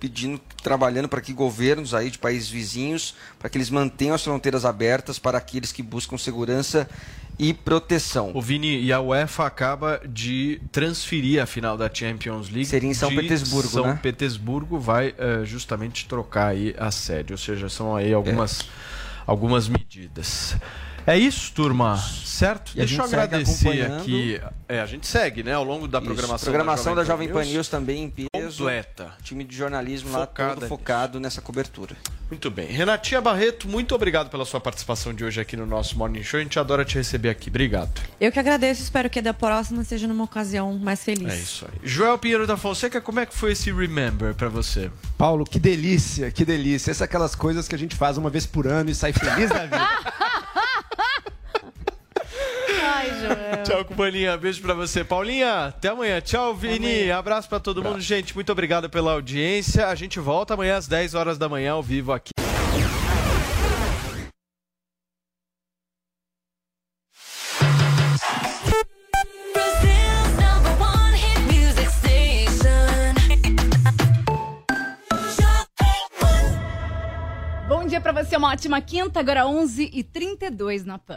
Speaker 8: pedindo, trabalhando para que governos aí de países vizinhos, para que eles mantenham as fronteiras abertas para aqueles que buscam segurança e proteção.
Speaker 7: O Vini, e a UEFA acaba de transferir a final da Champions League.
Speaker 8: Seria em São Petersburgo,
Speaker 7: São
Speaker 8: né?
Speaker 7: Petersburgo vai eh, justamente trocar aí a sede, ou seja, são aí algumas, algumas medidas. É isso, turma, certo?
Speaker 8: E a
Speaker 7: Deixa eu
Speaker 8: gente segue
Speaker 7: agradecer aqui. É, a gente segue, né, ao longo da
Speaker 8: Isso,
Speaker 7: programação.
Speaker 8: programação da Jovem Pan News também em peso.
Speaker 7: Completa.
Speaker 8: Time de jornalismo lá
Speaker 7: Focada
Speaker 8: todo
Speaker 7: nisso.
Speaker 8: focado nessa cobertura.
Speaker 7: Muito bem. Renatinha Barreto, muito obrigado pela sua participação de hoje aqui no nosso Morning Show. A gente adora te receber aqui. Obrigado.
Speaker 14: Eu que agradeço, espero que da próxima seja numa ocasião mais feliz.
Speaker 7: É isso aí. Joel Pinheiro da Fonseca, como é que foi esse Remember pra você?
Speaker 23: Paulo, que delícia, que delícia. Essas são aquelas coisas que a gente faz uma vez por ano e sai feliz da vida.
Speaker 9: Ai, Joel.
Speaker 7: Tchau, companhia. Beijo pra você. Paulinha, até amanhã. Tchau, Vini. Abraço pra todo mundo. Gente, muito obrigado pela audiência. A gente volta amanhã às 10 horas da manhã ao vivo aqui.
Speaker 31: Bom dia pra você, uma ótima quinta, agora 11 e 32 na PAN.